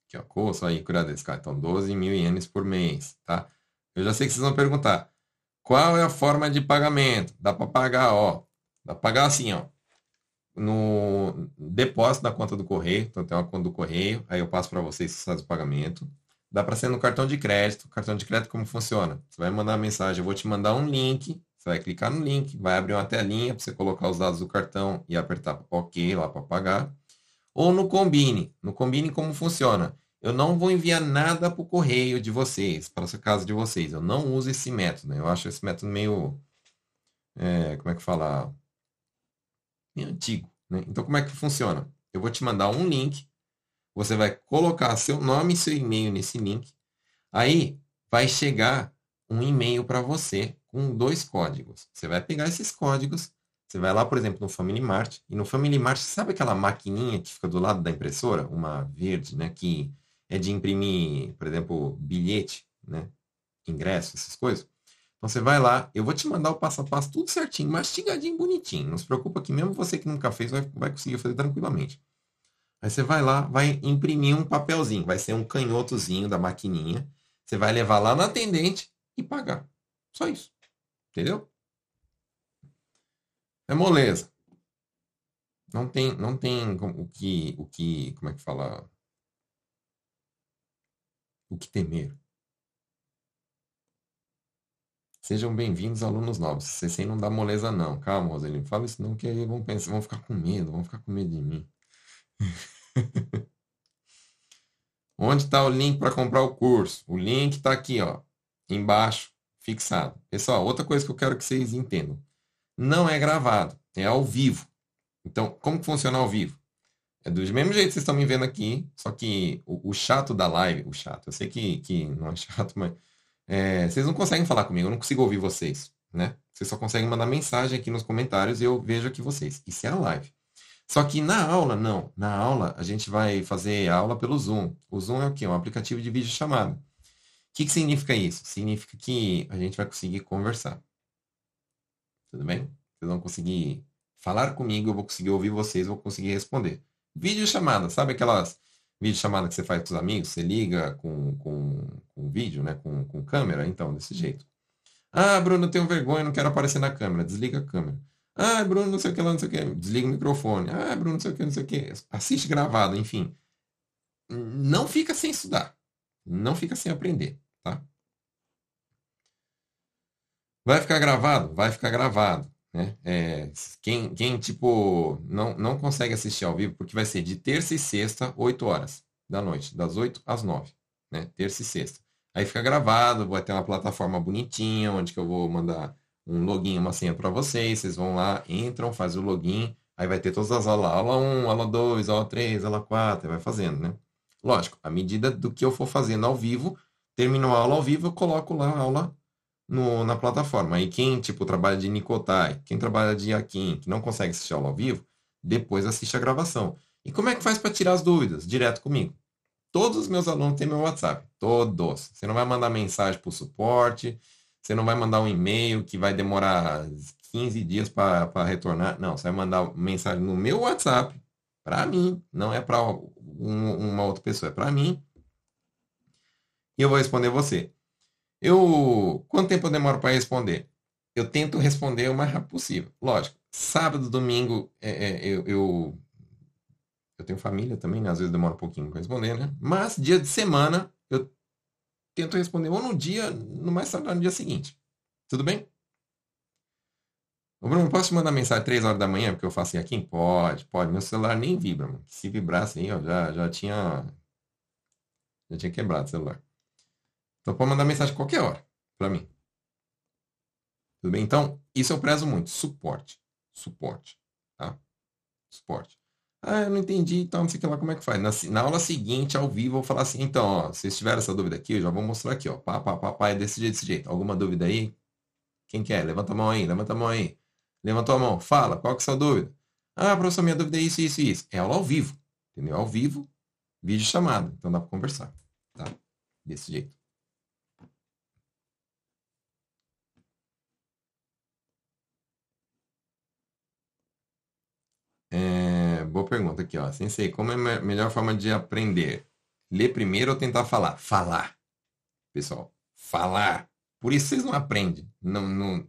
Aqui, ó, costo aí, cuidado desse cara. Então, 12 mil ienes por mês, tá? Eu já sei que vocês vão perguntar, qual é a forma de pagamento? Dá para pagar, ó, pagar assim, ó, no depósito da conta do correio, então tem uma conta do correio, aí eu passo para vocês se faz o pagamento. Dá para ser no cartão de crédito. Cartão de crédito como funciona? Você vai mandar uma mensagem, eu vou te mandar um link, você vai clicar no link, vai abrir uma telinha para você colocar os dados do cartão e apertar OK lá para pagar. Ou no Combine. No Combine como funciona? Eu não vou enviar nada para o correio de vocês, para a casa de vocês. Eu não uso esse método. Né? Eu acho esse método meio. É, como é que fala? Antigo. Né? Então, como é que funciona? Eu vou te mandar um link. Você vai colocar seu nome e seu e-mail nesse link. Aí vai chegar um e-mail para você com dois códigos. Você vai pegar esses códigos. Você vai lá, por exemplo, no Family Mart. E no Family Mart, sabe aquela maquininha que fica do lado da impressora? Uma verde, né? Que é de imprimir, por exemplo, bilhete, né? Ingresso, essas coisas. Então você vai lá, eu vou te mandar o passo a passo tudo certinho, mastigadinho, bonitinho. Não se preocupa que mesmo você que nunca fez vai, vai conseguir fazer tranquilamente. Aí você vai lá, vai imprimir um papelzinho, vai ser um canhotozinho da maquininha. Você vai levar lá na atendente e pagar. Só isso. Entendeu? É moleza. Não tem, não tem o que, o que, como é que fala? o que temer. Sejam bem-vindos, alunos novos. CC não dá moleza, não. Calma, Roselino. Fala isso não, que aí vão pensar, vão ficar com medo, vão ficar com medo de mim. Onde está o link para comprar o curso? O link está aqui, ó, embaixo, fixado. Pessoal, outra coisa que eu quero que vocês entendam. Não é gravado, é ao vivo. Então, como que funciona ao vivo? É do mesmo jeito que vocês estão me vendo aqui, só que o, o chato da live, o chato, eu sei que, que não é chato, mas é, vocês não conseguem falar comigo, eu não consigo ouvir vocês, né? Vocês só conseguem mandar mensagem aqui nos comentários e eu vejo aqui vocês. Isso é a live. Só que na aula, não. Na aula, a gente vai fazer aula pelo Zoom. O Zoom é o quê? Um aplicativo de vídeo chamada. O que, que significa isso? Significa que a gente vai conseguir conversar. Tudo bem? Vocês vão conseguir falar comigo, eu vou conseguir ouvir vocês, vou conseguir responder. Vídeo chamada, sabe aquelas vídeo chamada que você faz com os amigos? Você liga com, com, com vídeo, né? Com, com câmera? Então, desse jeito. Ah, Bruno, eu tenho vergonha, não quero aparecer na câmera. Desliga a câmera. Ah, Bruno, não sei o que lá, não sei o que. Desliga o microfone. Ah, Bruno, não sei o que, não sei o que. Assiste gravado, enfim. Não fica sem estudar. Não fica sem aprender, tá? Vai ficar gravado? Vai ficar gravado. Né? É, quem, quem, tipo, não, não consegue assistir ao vivo, porque vai ser de terça e sexta, 8 horas da noite, das 8 às 9, né? Terça e sexta. Aí fica gravado, vai ter uma plataforma bonitinha, onde que eu vou mandar um login, uma senha para vocês, vocês vão lá, entram, faz o login, aí vai ter todas as aulas, aula 1, aula 2, aula 3, aula 4, vai fazendo, né? Lógico, à medida do que eu for fazendo ao vivo, terminou a aula ao vivo, eu coloco lá a aula no, na plataforma. Aí quem, tipo, trabalha de Nicotai, quem trabalha de Yakin, que não consegue assistir aula ao vivo, depois assiste a gravação. E como é que faz para tirar as dúvidas? Direto comigo. Todos os meus alunos têm meu WhatsApp. Todos. Você não vai mandar mensagem para o suporte, você não vai mandar um e-mail que vai demorar 15 dias para retornar. Não, você vai mandar mensagem no meu WhatsApp, para mim, não é para um, uma outra pessoa, é para mim. E eu vou responder você. Eu, quanto tempo eu demoro para responder? Eu tento responder o mais rápido possível. Lógico, sábado, domingo, é, é, eu, eu, eu, tenho família também, né? às vezes demora um pouquinho para responder, né? Mas dia de semana eu tento responder ou no dia, no mais tarde no dia seguinte. Tudo bem? Ô Bruno, posso te mandar mensagem três horas da manhã, porque eu faço aqui? Pode, pode. Meu celular nem vibra, mano. Se vibrasse aí, ó, já, já tinha. Já tinha quebrado o celular. Então pode mandar mensagem qualquer hora para mim. Tudo bem? Então, isso eu prezo muito. Suporte. Suporte. Tá? Suporte. Ah, eu não entendi, então não sei que lá como é que faz. Na, na aula seguinte, ao vivo, eu vou falar assim, então, ó, se tiver essa dúvida aqui, eu já vou mostrar aqui, ó. Pá, pá, pá, pá, é desse jeito, desse jeito. Alguma dúvida aí? Quem quer? Levanta a mão aí, levanta a mão aí. Levantou a mão, fala, qual que é a sua dúvida? Ah, professor, minha dúvida é isso, isso e isso. É aula ao vivo, entendeu? Ao vivo, vídeo chamado, então dá para conversar, tá? Desse jeito. É, boa pergunta aqui, ó. Sensei, como é a melhor forma de aprender? Ler primeiro ou tentar falar? Falar. Pessoal, falar. Por isso vocês não aprendem. Não, não,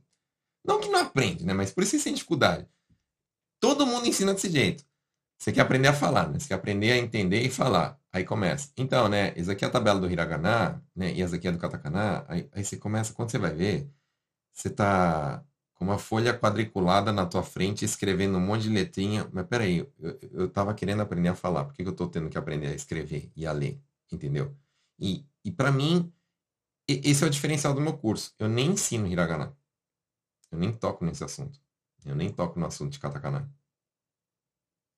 não que não aprende, né? Mas por isso vocês têm dificuldade. Todo mundo ensina desse jeito. Você quer aprender a falar, né? Você quer aprender a entender e falar. Aí começa. Então, né? Essa aqui é a tabela do hiragana, né? E essa aqui é do katakana. Aí, aí você começa, quando você vai ver, você tá com uma folha quadriculada na tua frente, escrevendo um monte de letrinha. Mas peraí, eu, eu tava querendo aprender a falar. Por que, que eu tô tendo que aprender a escrever e a ler? Entendeu? E, e para mim, esse é o diferencial do meu curso. Eu nem ensino hiragana. Eu nem toco nesse assunto. Eu nem toco no assunto de katakana.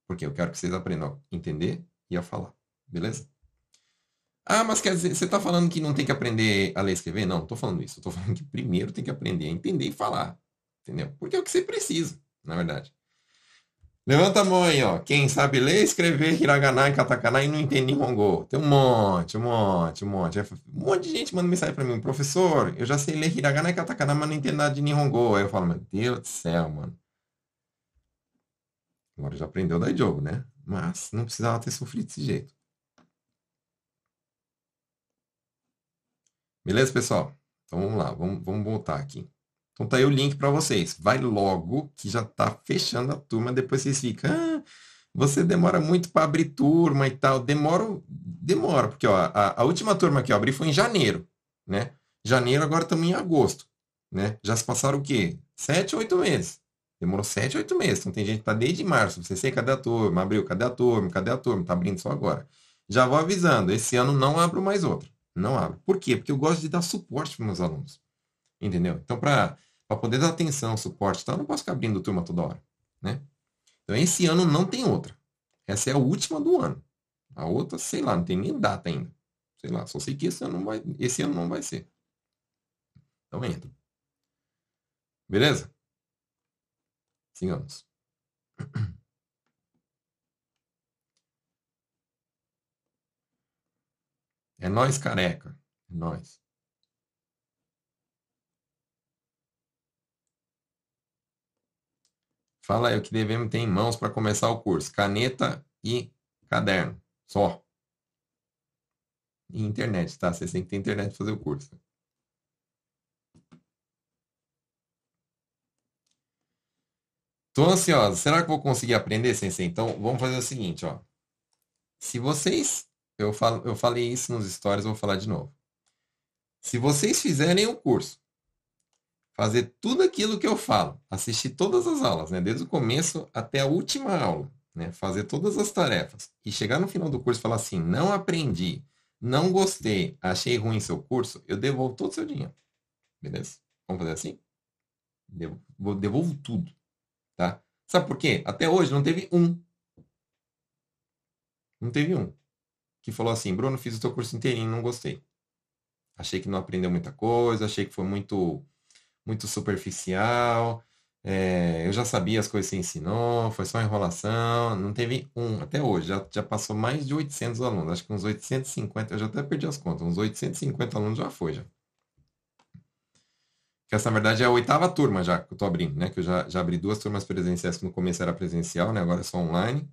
Porque eu quero que vocês aprendam a entender e a falar. Beleza? Ah, mas quer dizer, você está falando que não tem que aprender a ler e escrever? Não, não estou falando isso. Estou falando que primeiro tem que aprender a entender e falar. Entendeu? Porque é o que você precisa, na verdade. Levanta a mão aí, ó. Quem sabe ler, escrever hiragana e katakana e não entende Nihongo. Tem um monte, um monte, um monte. Um monte de gente manda mensagem para mim. Professor, eu já sei ler hiragana e katakana, mas não entendo nada de Nihongo. Aí eu falo, meu Deus do céu, mano. Agora já aprendeu da jogo, né? Mas não precisava ter sofrido desse jeito. Beleza, pessoal? Então vamos lá, vamos, vamos voltar aqui. Então tá aí o link para vocês. Vai logo, que já tá fechando a turma. Depois vocês ficam, ah, você demora muito para abrir turma e tal. Demora, demora, porque ó, a, a, última turma que eu abri foi em janeiro, né? Janeiro, agora estamos em agosto, né? Já se passaram o quê? Sete, oito meses. Demorou sete, oito meses. Então tem gente que tá desde março. Você sei cadê a turma? Abriu, cadê a turma? Cadê a turma? Tá abrindo só agora. Já vou avisando, esse ano não abro mais outra. Não abro. Por quê? Porque eu gosto de dar suporte para meus alunos. Entendeu? Então, para poder dar atenção, suporte, então, eu não posso ficar abrindo turma toda hora. Né? Então, esse ano não tem outra. Essa é a última do ano. A outra, sei lá, não tem nem data ainda. Sei lá, só sei que esse ano não vai, esse ano não vai ser. Então entra. Beleza? Sigamos. É nós careca. É nós. Fala aí o que devemos ter em mãos para começar o curso. Caneta e caderno. Só. E internet, tá? Você tem que ter internet para fazer o curso. Tô ansiosa. Será que vou conseguir aprender, sensei? Então, vamos fazer o seguinte, ó. Se vocês... Eu, falo, eu falei isso nos stories, vou falar de novo. Se vocês fizerem o curso, fazer tudo aquilo que eu falo, assistir todas as aulas, né? Desde o começo até a última aula, né? Fazer todas as tarefas e chegar no final do curso e falar assim, não aprendi, não gostei, achei ruim seu curso, eu devolvo todo o seu dinheiro. Beleza? Vamos fazer assim? Devolvo, devolvo tudo. Tá? Sabe por quê? Até hoje não teve um. Não teve um. Que falou assim, Bruno, fiz o teu curso inteirinho, não gostei. Achei que não aprendeu muita coisa, achei que foi muito, muito superficial. É, eu já sabia as coisas que você ensinou, foi só enrolação. Não teve um até hoje. Já, já passou mais de 800 alunos. Acho que uns 850, eu já até perdi as contas. Uns 850 alunos já foi já que essa, na verdade, é a oitava turma já que eu estou abrindo, né? Que eu já, já abri duas turmas presenciais, que no começo era presencial, né? Agora é só online.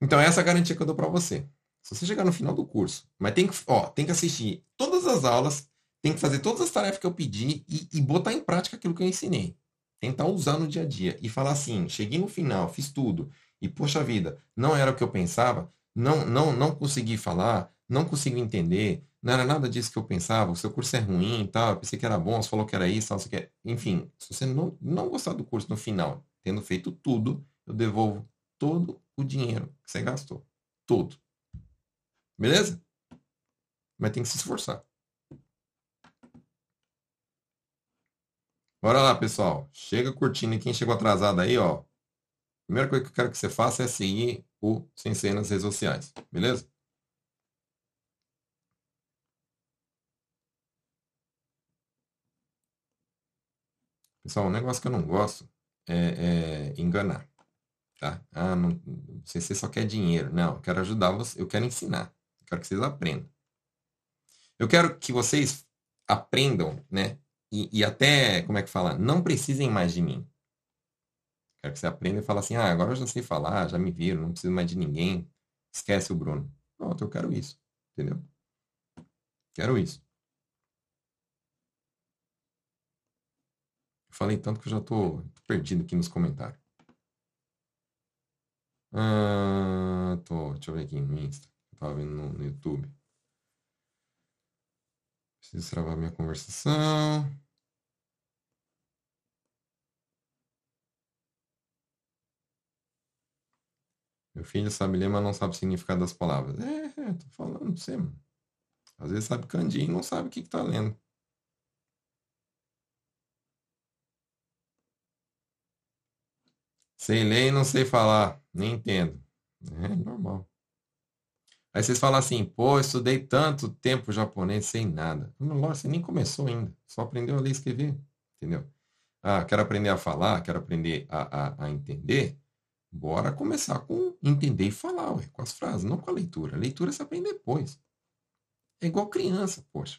Então, essa é a garantia que eu dou para você. Se você chegar no final do curso, mas tem que, ó, tem que assistir todas as aulas, tem que fazer todas as tarefas que eu pedi e, e botar em prática aquilo que eu ensinei. Tentar usar no dia a dia e falar assim, cheguei no final, fiz tudo, e poxa vida, não era o que eu pensava, não, não, não consegui falar, não consigo entender, não era nada disso que eu pensava, o seu curso é ruim tal, eu pensei que era bom, você falou que era isso, você quer... enfim, se você não, não gostar do curso no final, tendo feito tudo, eu devolvo todo o dinheiro que você gastou. Todo. Beleza? Mas tem que se esforçar. Bora lá, pessoal. Chega curtindo. E quem chegou atrasado aí, ó. Primeira coisa que eu quero que você faça é seguir o Sensei nas redes sociais. Beleza? Pessoal, um negócio que eu não gosto é, é enganar. Tá? Ah, não, você só quer dinheiro. Não, eu quero ajudar você, eu quero ensinar. Eu quero que vocês aprendam. Eu quero que vocês aprendam, né? E, e até, como é que fala? Não precisem mais de mim. Quero que você aprenda e fale assim, ah, agora eu já sei falar, já me viram, não preciso mais de ninguém. Esquece o Bruno. Pronto, eu quero isso. Entendeu? Quero isso. Falei tanto que eu já tô, tô perdido aqui nos comentários. Ah, tô, deixa eu ver aqui no Insta. Eu tava vendo no, no YouTube. Preciso travar minha conversação. Meu filho sabe ler, mas não sabe o significado das palavras. É, é tô falando pra você, mano. Às vezes sabe candinho e não sabe o que, que tá lendo. Sei ler e não sei falar. Nem entendo. É normal. Aí vocês falam assim, pô, estudei tanto tempo japonês sem nada. Lógico, você nem começou ainda. Só aprendeu a ler e escrever. Entendeu? Ah, quero aprender a falar, quero aprender a, a, a entender. Bora começar com entender e falar, ué, com as frases, não com a leitura. A leitura você aprende depois. É igual criança, poxa.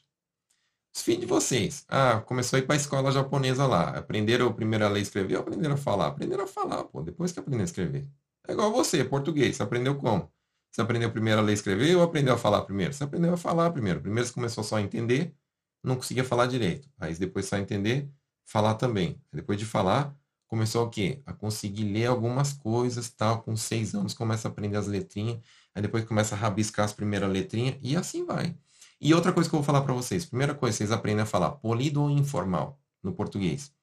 Os filhos de vocês, ah, começou a ir para a escola japonesa lá. Aprenderam primeiro a ler e escrever ou aprenderam a falar? Aprenderam a falar, pô, depois que aprenderam a escrever. É igual você, português. Você aprendeu como? Você aprendeu primeiro a ler escrever ou aprendeu a falar primeiro? Você aprendeu a falar primeiro. Primeiro você começou só a entender, não conseguia falar direito. Aí depois só a entender, falar também. Depois de falar, começou o quê? A conseguir ler algumas coisas, tal. Com seis anos começa a aprender as letrinhas. Aí depois começa a rabiscar as primeiras letrinhas e assim vai. E outra coisa que eu vou falar para vocês. Primeira coisa, vocês aprendem a falar polido ou informal no português.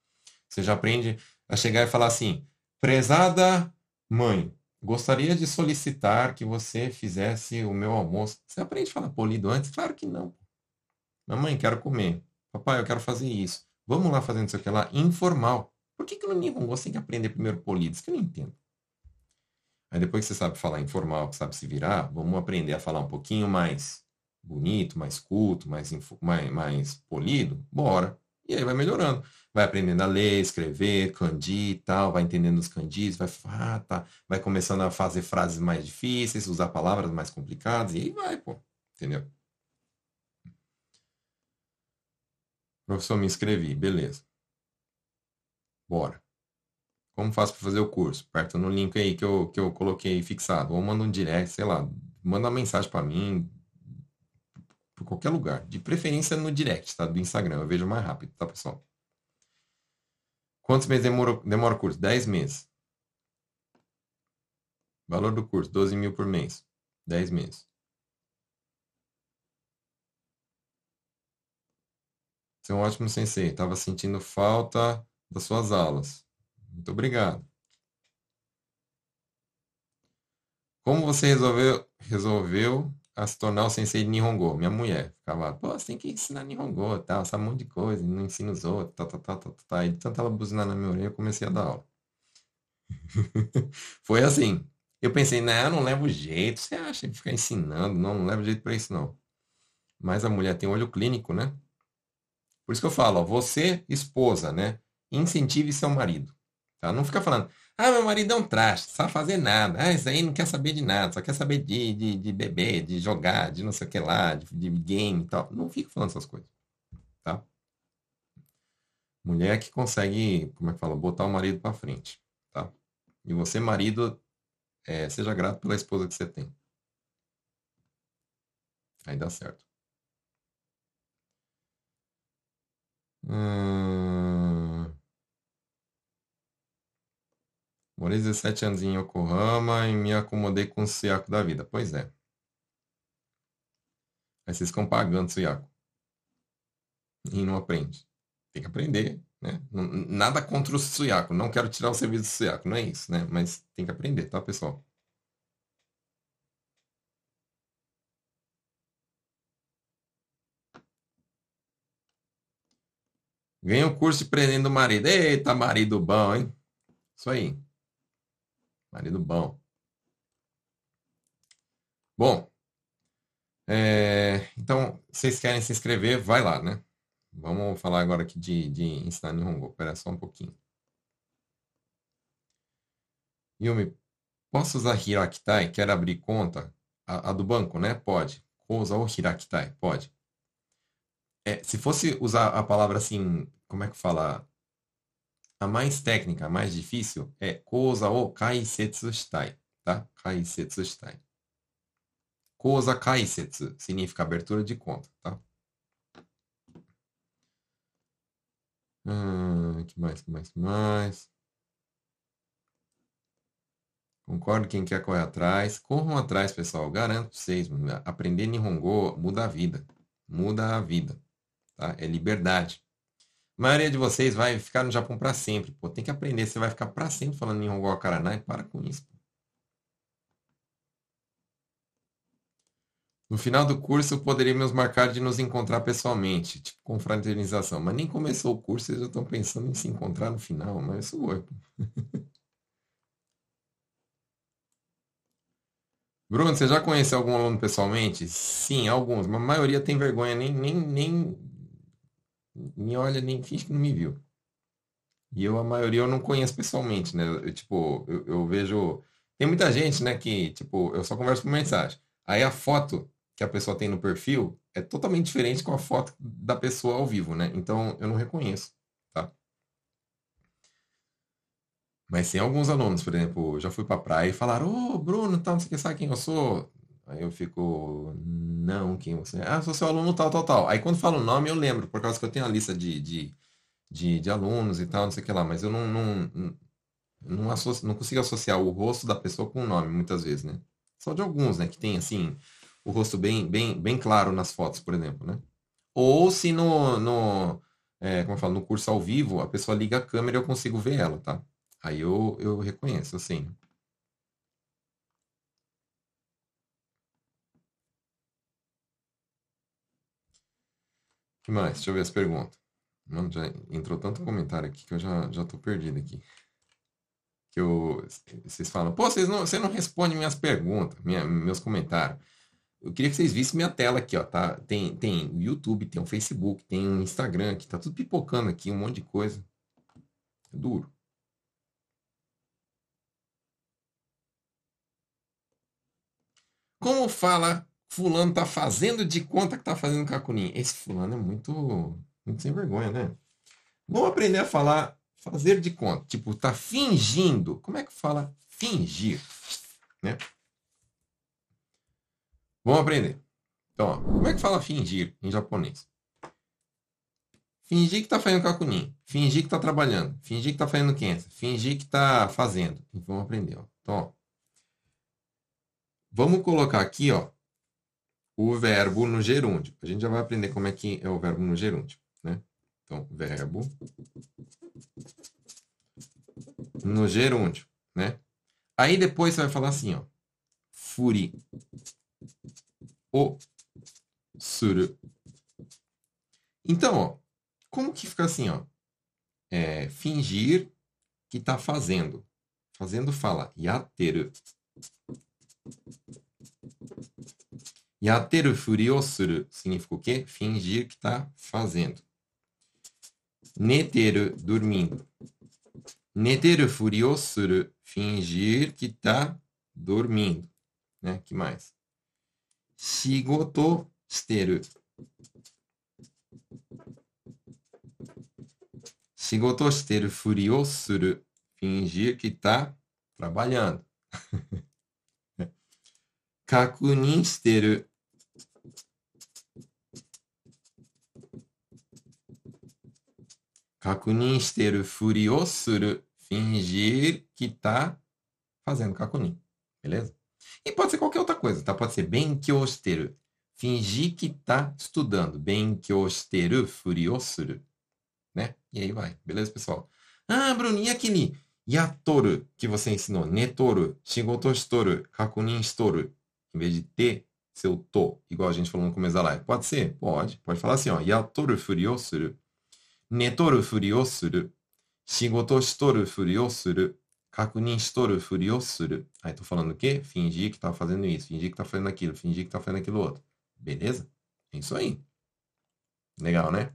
Você já aprende a chegar e falar assim: prezada mãe, gostaria de solicitar que você fizesse o meu almoço. Você aprende a falar polido antes? Claro que não. Mamãe, quero comer. Papai, eu quero fazer isso. Vamos lá fazendo isso aqui lá. Informal. Por que, que no Nihongo você tem que aprender primeiro polido? Isso que eu não entendo. Aí depois que você sabe falar informal, que sabe se virar, vamos aprender a falar um pouquinho mais bonito, mais culto, mais, mais, mais polido? Bora. E aí vai melhorando. Vai aprendendo a ler, escrever, kanji e tal, vai entendendo os kanjis, vai, ah, tá, vai começando a fazer frases mais difíceis, usar palavras mais complicadas, e aí vai, pô. Entendeu? Professor, me inscrevi, beleza. Bora. Como faço para fazer o curso? Aperta no link aí que eu, que eu coloquei fixado. Ou manda um direct, sei lá. Manda uma mensagem para mim. Por qualquer lugar. De preferência no direct, tá? Do Instagram. Eu vejo mais rápido, tá, pessoal? Quantos meses demora, demora o curso? 10 meses. Valor do curso, 12 mil por mês. 10 meses. Você é um ótimo sensei. Estava sentindo falta das suas aulas. Muito obrigado. Como você resolveu, resolveu a se tornar o sensei de Nihongo? Minha mulher ficava, pô, você tem que ensinar Nihongo, tal, sabe um monte de coisa, não ensina os outros, tal, tal, tal, tal, tal. E de tanto ela buzinar na minha orelha, eu comecei a dar aula. Foi assim. Eu pensei, não, não levo jeito. Você acha de ficar ensinando? Não, não levo jeito para isso, não. Mas a mulher tem olho clínico, né? Por isso que eu falo, ó, você, esposa, né? Incentive seu marido. Tá? Não fica falando, ah, meu marido é um traste, sabe fazer nada. Ah, isso aí não quer saber de nada, só quer saber de, de, de beber, de jogar, de não sei o que lá, de, de game e tal. Não fica falando essas coisas. Tá? Mulher que consegue, como é que fala, botar o marido para frente. Tá? E você, marido, é, seja grato pela esposa que você tem. Aí dá certo. Hum... Morei 17 anos em Yokohama e me acomodei com o Suyaku da vida. Pois é. Aí vocês ficam pagando Suyaku. E não aprende. Tem que aprender, né? Nada contra o Suyaku. Não quero tirar o serviço do Suyaku, não é isso, né? Mas tem que aprender, tá, pessoal? Ganha um curso de prendendo o marido. Eita, marido bom, hein? Isso aí. Marido bom. Bom, é, então, vocês querem se inscrever, vai lá, né? Vamos falar agora aqui de, de ensinar Nihongo. Espera só um pouquinho. Yumi, posso usar Hirakitai? Quero abrir conta? A, a do banco, né? Pode. Ou usar o Hirakitai? Pode. É, se fosse usar a palavra assim, como é que fala? A mais técnica, a mais difícil, é Koza o Kaisetsu shitai, tá? Kaisetsu shitai. Koza Kaisetsu significa abertura de conta, tá? Hum, que mais, que mais, que mais? Concordo, quem quer correr atrás. Corram atrás, pessoal. Garanto pra vocês. Aprender Nihongo muda a vida. Muda a vida. Tá? É liberdade. A maioria de vocês vai ficar no Japão para sempre. Pô, tem que aprender. Você vai ficar para sempre falando Nihongo Akaranai. Para com isso. Pô. No final do curso, poderíamos marcar de nos encontrar pessoalmente, tipo confraternização. Mas nem começou o curso, vocês já estão pensando em se encontrar no final. Mas isso foi. Bruno, você já conheceu algum aluno pessoalmente? Sim, alguns, mas a maioria tem vergonha, nem, nem, nem me olha, nem finge que não me viu. E eu, a maioria, eu não conheço pessoalmente, né? Eu, tipo, eu, eu vejo. Tem muita gente, né, que, tipo, eu só converso por mensagem. Aí a foto que a pessoa tem no perfil é totalmente diferente com a foto da pessoa ao vivo, né? Então eu não reconheço, tá? Mas tem alguns alunos, por exemplo, já fui pra praia e falaram, ô, Bruno, tal, não sei o que, sabe quem eu sou? Aí eu fico, não, quem você é? Ah, sou seu aluno tal, tal, tal. Aí quando falo o nome eu lembro, por causa que eu tenho a lista de, de, de, de alunos e tal, não sei o que lá, mas eu não, não, não, associo, não consigo associar o rosto da pessoa com o nome, muitas vezes, né? Só de alguns, né, que tem, assim, o rosto bem, bem, bem claro nas fotos, por exemplo, né? Ou se no, no é, como eu falo, no curso ao vivo, a pessoa liga a câmera e eu consigo ver ela, tá? Aí eu, eu reconheço, assim. Que mais? Deixa eu ver as perguntas. Mano, já entrou tanto comentário aqui que eu já, já tô perdido aqui. Que eu, vocês falam, pô, vocês não, você não responde minhas perguntas, minha, meus comentários. Eu queria que vocês vissem minha tela aqui, ó, tá? Tem, tem o YouTube, tem o Facebook, tem o Instagram aqui, tá tudo pipocando aqui, um monte de coisa. É duro. Como fala fulano tá fazendo de conta que tá fazendo cacunim? Esse fulano é muito, muito sem vergonha, né? Vamos aprender a falar fazer de conta. Tipo, tá fingindo. Como é que fala fingir? Né? Vamos aprender. Então, ó, como é que fala fingir em japonês? Fingir que tá fazendo cacunim. Fingir que tá trabalhando. Fingir que tá fazendo quença. Fingir que tá fazendo. Vamos aprender, ó. Então, ó. Vamos colocar aqui, ó, o verbo no gerúndio. A gente já vai aprender como é que é o verbo no gerúndio, né? Então, verbo no gerúndio, né? Aí depois você vai falar assim, ó. Furi o suru. Então, ó, como que fica assim, ó? É, fingir que tá fazendo. Fazendo fala yateru. Yateru furi o suru significa o quê? Fingir que tá fazendo. Neteru, dormindo. Neteru furi o suru, fingir que tá dormindo. Né? que mais? Shigoto shiteru. Shigoto shiteru furi o suru. Fingir que está trabalhando. Kakunin shiteru. Kakunin shiteru furi o suru. Fingir que está fazendo kakunin. Beleza? E pode ser qualquer outra coisa, tá? Pode ser benkyoshiteru. Fingir que tá estudando. Benkyoshiteru furiosuru. Né? E aí vai. Beleza, pessoal? Ah, Bruno, e aquele yatoru que você ensinou? Netoru, shigoto shitoru, kakunin shitoru. Em vez de ter seu to, igual a gente falou no começo da live. Pode ser? Pode. Pode falar assim, ó. Yatoru furiosuru. Netoru furiosuru. Shigoto shitoru furiosuru. Kakunin shitoru furi o suru. Aí tô falando o quê? Fingir que tá fazendo isso, fingir que tá fazendo aquilo, fingir que tá fazendo aquilo outro. Beleza? É isso aí. Legal, né?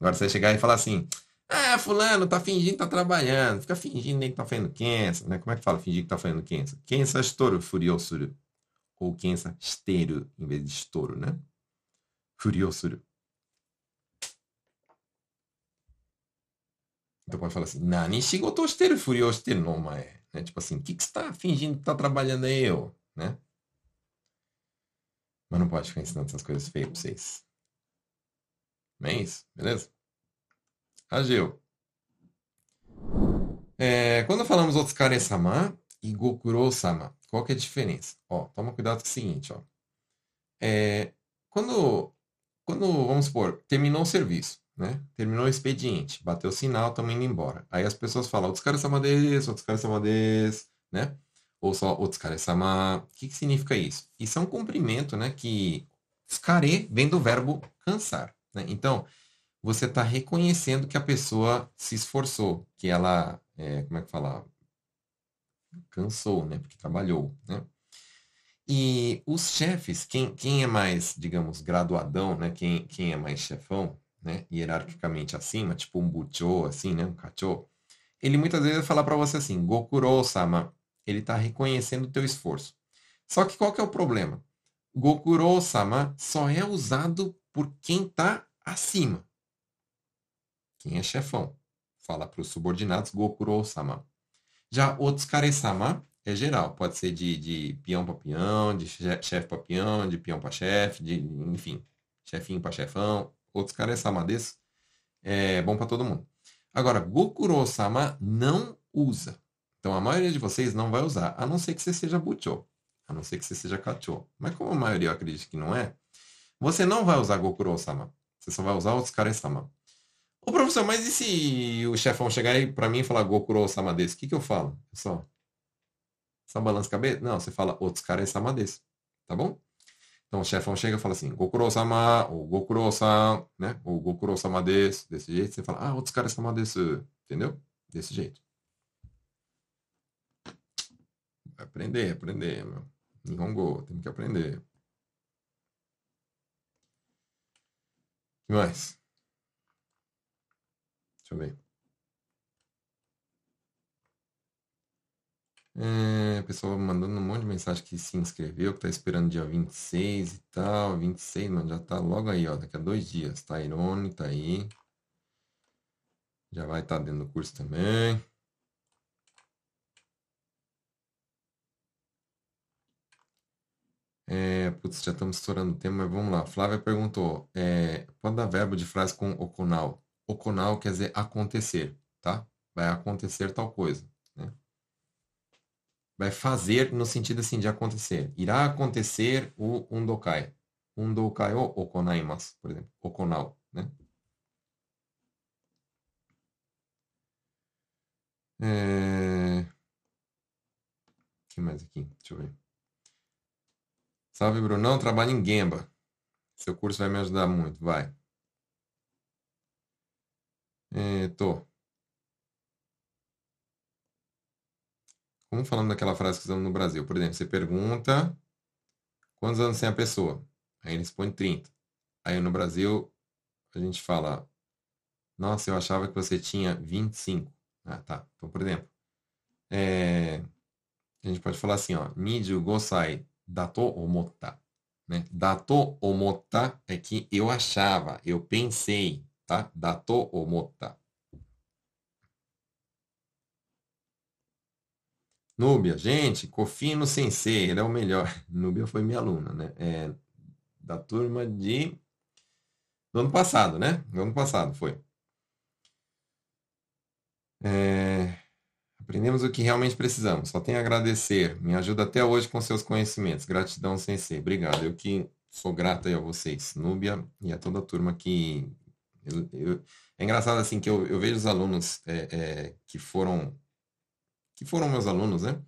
Agora você chegar e falar assim, ah, fulano tá fingindo que tá trabalhando, fica fingindo nem que tá fazendo quensa, né? Como é que fala fingir que tá fazendo quensa? Quensa estouro, furioso. Ou quensa esteiro, em vez de estouro, né? Furioso. Então pode falar assim. Né? Tipo assim, que, que você tá fingindo que tá trabalhando aí, eu? Né? Mas não pode ficar ensinando essas coisas feias pra vocês. Não é isso? Beleza? Ageu. É, quando falamos Otsukare-sama e Gokuro-sama, qual que é a diferença? Ó, toma cuidado com o seguinte, ó. É, quando, quando, vamos supor, terminou o serviço, né? Terminou o expediente, bateu o sinal, estamos indo embora. Aí as pessoas falam, Otsukare-sama desu, Otsukare-sama desu, né? Ou só Otsukare-sama. O que, que significa isso? Isso é um cumprimento, né? Que Tsukare vem do verbo cansar, né? Então, você está reconhecendo que a pessoa se esforçou, que ela, é, como é que fala? Cansou, né? Porque trabalhou, né? E os chefes, quem, quem é mais, digamos, graduadão, né? Quem, quem é mais chefão, né? Hierarquicamente acima, tipo um bucho, assim, né? Um kacho. Ele muitas vezes vai falar para você assim, Gokuro-sama. Ele está reconhecendo o teu esforço. Só que qual que é o problema? Gokuro-sama só é usado por quem está acima. Quem é chefão. Fala para os subordinados Gokuro-sama. Já Otsukare-sama é geral. Pode ser de, de peão para peão, de chefe para peão, de peão para chefe, de, enfim, chefinho para chefão. Otsukare-sama desse é bom para todo mundo. Agora, Gokuro-sama não usa. Então, a maioria de vocês não vai usar, a não ser que você seja Bucho, a não ser que você seja Kacho. Mas como a maioria eu acredito que não é, você não vai usar Gokuro-sama. Você só vai usar Otsukare-sama. Ô professor, mas e se o chefão chegar aí pra mim e falar Gokuro Sama desse? O que, que eu falo? Só, só balança cabeça? Não, você fala Otsukare Sama desse. Tá bom? Então o chefão chega e fala assim, Gokuro Sama, ou Gokuro Sama, né? Ou Gokuro Sama desse, jeito. Você fala, ah, Otsukare Sama desse. Entendeu? Desse jeito. Aprender, aprender, meu. Nihongo, tem que aprender. O que mais? Deixa eu ver. É, pessoal mandando um monte de mensagem que se inscreveu, que tá esperando dia 26 e tal. 26, mano, já tá logo aí, ó. Daqui a dois dias. Tá Irone, tá aí. Já vai estar tá dentro do curso também. É, putz, já estamos estourando o tema, mas vamos lá. Flávia perguntou: é, pode dar verbo de frase com oconal? Oconal quer dizer acontecer, tá? Vai acontecer tal coisa? Vai fazer no sentido assim de acontecer. Irá acontecer o undokai. Undokai o okonaimasu, por exemplo. Okonal, né? É... Que mais aqui? Deixa eu ver. Salve, Brunão. Trabalho em Gemba. Seu curso vai me ajudar muito. Vai. É, tô. Como falando daquela frase que usamos no Brasil. Por exemplo, você pergunta quantos anos tem a pessoa? Aí ele responde 30. Aí no Brasil a gente fala, nossa, eu achava que você tinha 25. Ah, tá. Então, por exemplo, é, a gente pode falar assim, ó, 25 sai dato omotta. Né? Dato omotta é que eu achava, eu pensei tá? Dato omota. Núbia, gente, Cofino Sensei, ele é o melhor. Núbia foi minha aluna, né? É, da turma de... Do ano passado, né? Do ano passado foi. É... Aprendemos o que realmente precisamos. Só tenho a agradecer. Me ajuda até hoje com seus conhecimentos. Gratidão, Sensei. Obrigado. Eu que sou grato aí a vocês, Núbia, e a toda a turma que eu, eu, é engraçado assim que eu, eu vejo os alunos é, é, que foram que foram meus alunos, né?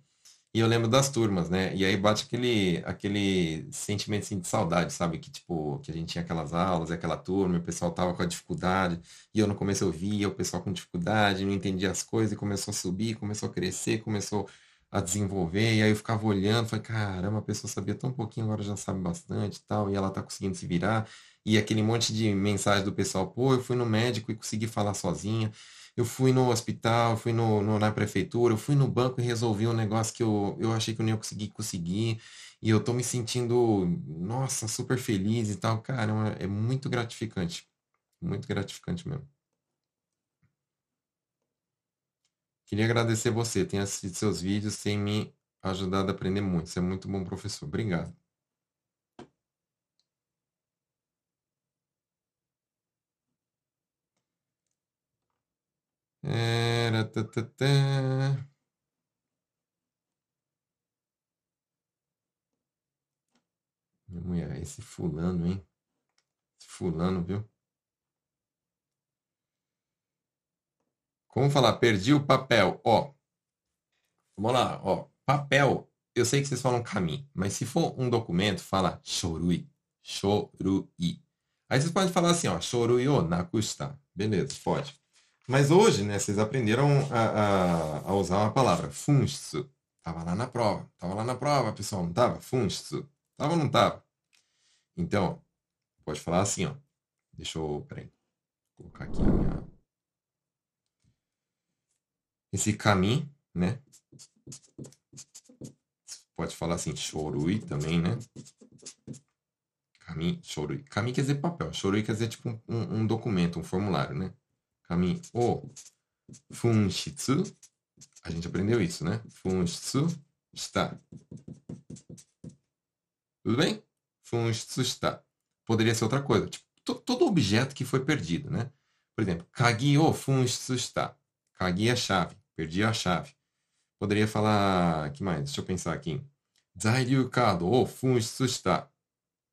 E eu lembro das turmas, né? E aí bate aquele, aquele sentimento assim, de saudade, sabe? Que tipo, que a gente tinha aquelas aulas, aquela turma, o pessoal tava com a dificuldade, e eu no começo eu via o pessoal com dificuldade, não entendia as coisas, e começou a subir, começou a crescer, começou a desenvolver, e aí eu ficava olhando, falei, caramba, a pessoa sabia tão pouquinho, agora já sabe bastante e tal, e ela tá conseguindo se virar. e aquele monte de mensagem do pessoal, pô, eu fui no médico e consegui falar sozinha, eu fui no hospital, fui no, no, na prefeitura, eu fui no banco e resolvi um negócio que eu, eu achei que eu não ia conseguir conseguir, e eu tô me sentindo, nossa, super feliz e tal. Cara, é muito gratificante. Muito gratificante mesmo. Queria agradecer você, tem assistido seus vídeos, tem me ajudado a aprender muito. Você é muito bom professor. Obrigado. Era, tá, tá, tá. Minha mulher, esse fulano, hein? Esse fulano, viu? Como falar? Perdi o papel. Ó, vamos lá, ó. Papel, eu sei que vocês falam caminho, mas se for um documento, fala chorui. Chorui. Aí vocês podem falar assim, ó, chorui o nakusta. Beleza, pode. Mas hoje, né, vocês aprenderam a, a, a usar uma palavra, funstsu. Tava lá na prova. Tava lá na prova, pessoal, não tava? Funstsu. Tava ou não tava? Então, pode falar assim, ó. Deixa eu, peraí, colocar aqui a minha... Esse caminho, né? Pode falar assim, chorui também, né? Caminho, chorui. Caminho quer dizer papel. Chorui quer dizer tipo um, um documento, um formulário, né? Caminho o funshitsu. A gente aprendeu isso, né? Funshitsu está. Tudo bem? Funshitsu está. Poderia ser outra coisa. Tipo, todo objeto que foi perdido, né? Por exemplo, kagi o funshitsu está. Kagi é a chave. Perdi a chave. Poderia falar... que mais? Deixa eu pensar aqui. Zairyu kado o funshitsu está.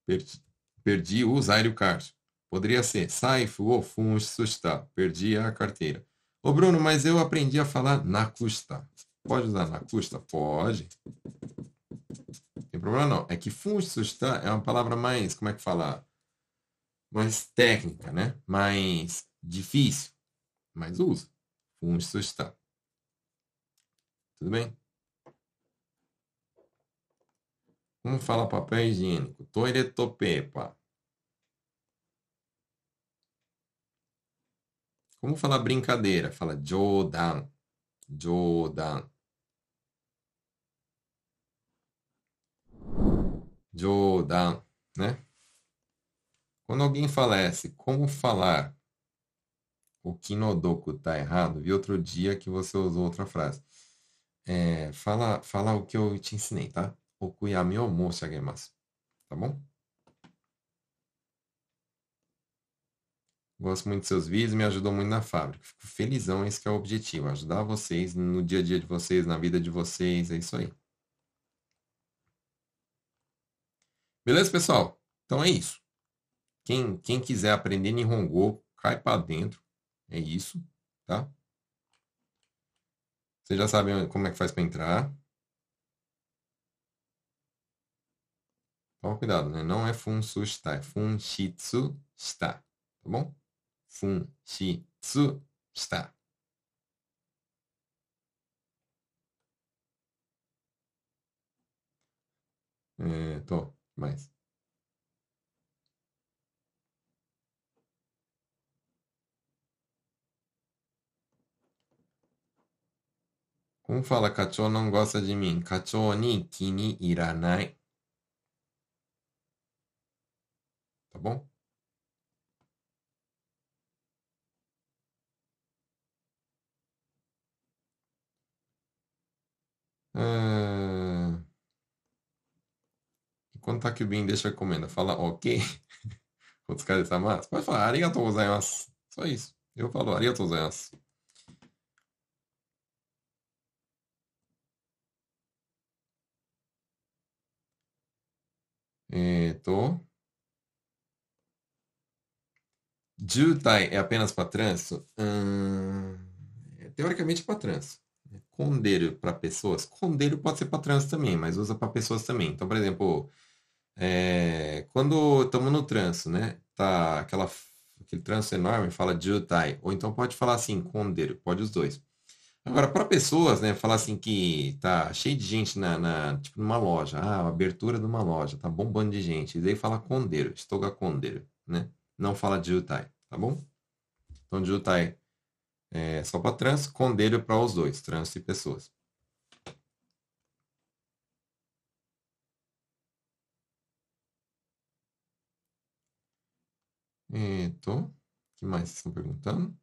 Perdi, perdi o Zairyu card. Poderia ser Saifu ou Funsusta. Perdi a carteira. Ô Bruno, mas eu aprendi a falar Nakusta. Pode usar Nakusta? Pode. Não tem problema não. É que Funsusta é uma palavra mais, como é que fala? Mais técnica, né? Mais difícil. Mas usa. Funsusta. Tudo bem? Como fala papel higiênico? Toilettopepa. Como falar brincadeira? Fala Jodan. Jodan. Jodan, né? Quando alguém falece, como falar o kinodoku tá errado? Vi outro dia que você usou outra frase. É, fala, fala o que eu te ensinei, tá? O moshagemasu. Tá bom? Gosto muito dos seus vídeos, me ajudou muito na fábrica. Fico felizão, esse é o objetivo, ajudar vocês no dia a dia de vocês, na vida de vocês, é isso aí. Beleza, pessoal? Então é isso. Quem, quem quiser aprender Nihongo, cai para dentro. É isso, tá? Vocês já sabem como é que faz para entrar. Toma cuidado, né? Não é funsu está, é funshitsu está, tá bom? 紛失した。えっ、ー、と、前です。コンファラ課長のゴアサジミン、課長に気に入らない。Tá bom? Ah, quando tá aqui o Bin deixa a comenda, fala ok. Outros caras massa. Pode falar arigatou gozaimasu. Só isso. Eu falo arigatou gozaimasu. Eto. Jutai é apenas para trânsito? Hum, teoricamente é para trânsito. Condeiro para pessoas. Condeiro pode ser para trânsito também, mas usa para pessoas também. Então, por exemplo, é, quando estamos no trânsito, né? Tá aquela, aquele trânsito enorme, fala jutai. Ou então pode falar assim, condeiro. Pode os dois. Agora, para pessoas, né? Falar assim que tá cheio de gente na, na, tipo, numa loja. Ah, abertura de uma loja. Tá bombando de gente. E daí fala condeiro. Estou a condeiro. né? Não fala Jutai, tá bom? Então, Jutai é só para trans, Condelho para os dois, trânsito e pessoas. Então, o que mais vocês estão perguntando?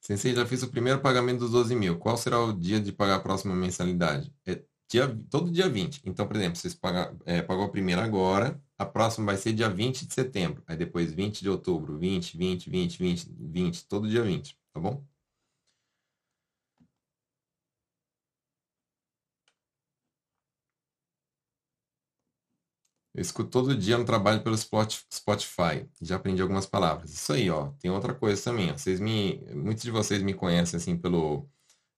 Sensei, já fiz o primeiro pagamento dos 12 mil. Qual será o dia de pagar a próxima mensalidade? É dia, todo dia 20. Então, por exemplo, vocês pagar, é, pagou a primeira agora, a próxima vai ser dia 20 de setembro. Aí depois 20 de outubro, 20, 20, 20, 20, 20, todo dia 20, tá bom? Eu escuto todo dia no trabalho pelo Spotify. Já aprendi algumas palavras. Isso aí, ó. Tem outra coisa também. Vocês me, muitos de vocês me conhecem assim pelo,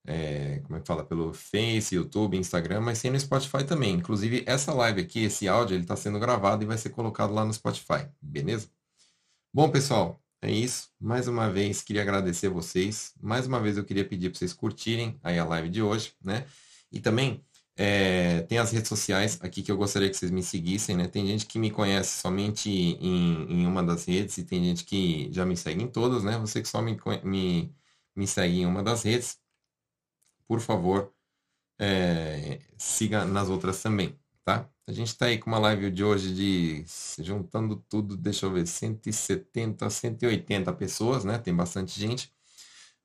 é, como é que fala, pelo Face, YouTube, Instagram, mas tem no Spotify também. Inclusive essa live aqui, esse áudio, ele está sendo gravado e vai ser colocado lá no Spotify. Beleza? Bom, pessoal, é isso. Mais uma vez queria agradecer vocês. Mais uma vez eu queria pedir para vocês curtirem aí a live de hoje, né? E também é, tem as redes sociais aqui que eu gostaria que vocês me seguissem, né? Tem gente que me conhece somente em, em uma das redes e tem gente que já me segue em todas, né? Você que só me, me, me segue em uma das redes, por favor, é, siga nas outras também, tá? A gente está aí com uma live de hoje de, juntando tudo, deixa eu ver, 170, 180 pessoas, né? Tem bastante gente.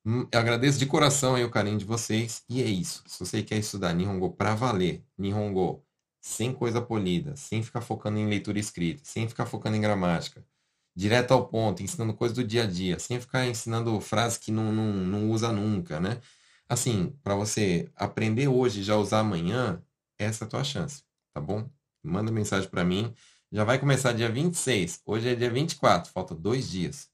Hum, eu agradeço de coração aí o carinho de vocês. E é isso. Se você quer estudar Nihongo para valer, Nihongo sem coisa polida, sem ficar focando em leitura escrita, sem ficar focando em gramática, direto ao ponto, ensinando coisas do dia a dia, sem ficar ensinando frases que não, não, não usa nunca, né? Assim, para você aprender hoje e já usar amanhã, essa é a tua chance, tá bom? Manda mensagem para mim. Já vai começar dia 26. Hoje é dia 24, falta dois dias.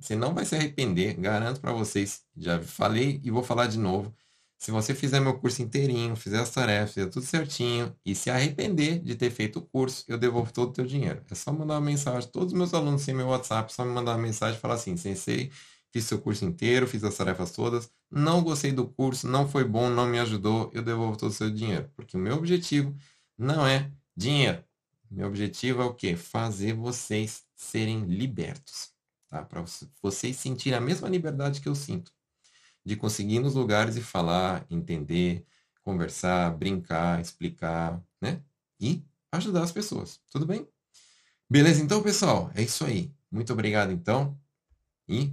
Você não vai se arrepender, garanto para vocês. Já falei e vou falar de novo. Se você fizer meu curso inteirinho, fizer as tarefas, fizer tudo certinho e se arrepender de ter feito o curso, eu devolvo todo o teu dinheiro. É só mandar uma mensagem. Todos os meus alunos têm meu WhatsApp, só me mandar uma mensagem e falar assim: Sensei, fiz seu curso inteiro, fiz as tarefas todas, não gostei do curso, não foi bom, não me ajudou, eu devolvo todo o seu dinheiro. Porque o meu objetivo não é dinheiro. Meu objetivo é o quê? Fazer vocês serem libertos tá? Para vocês sentirem a mesma liberdade que eu sinto de conseguir ir nos lugares e falar, entender, conversar, brincar, explicar, né? E ajudar as pessoas. Tudo bem? Beleza, então, pessoal, é isso aí. Muito obrigado, então, e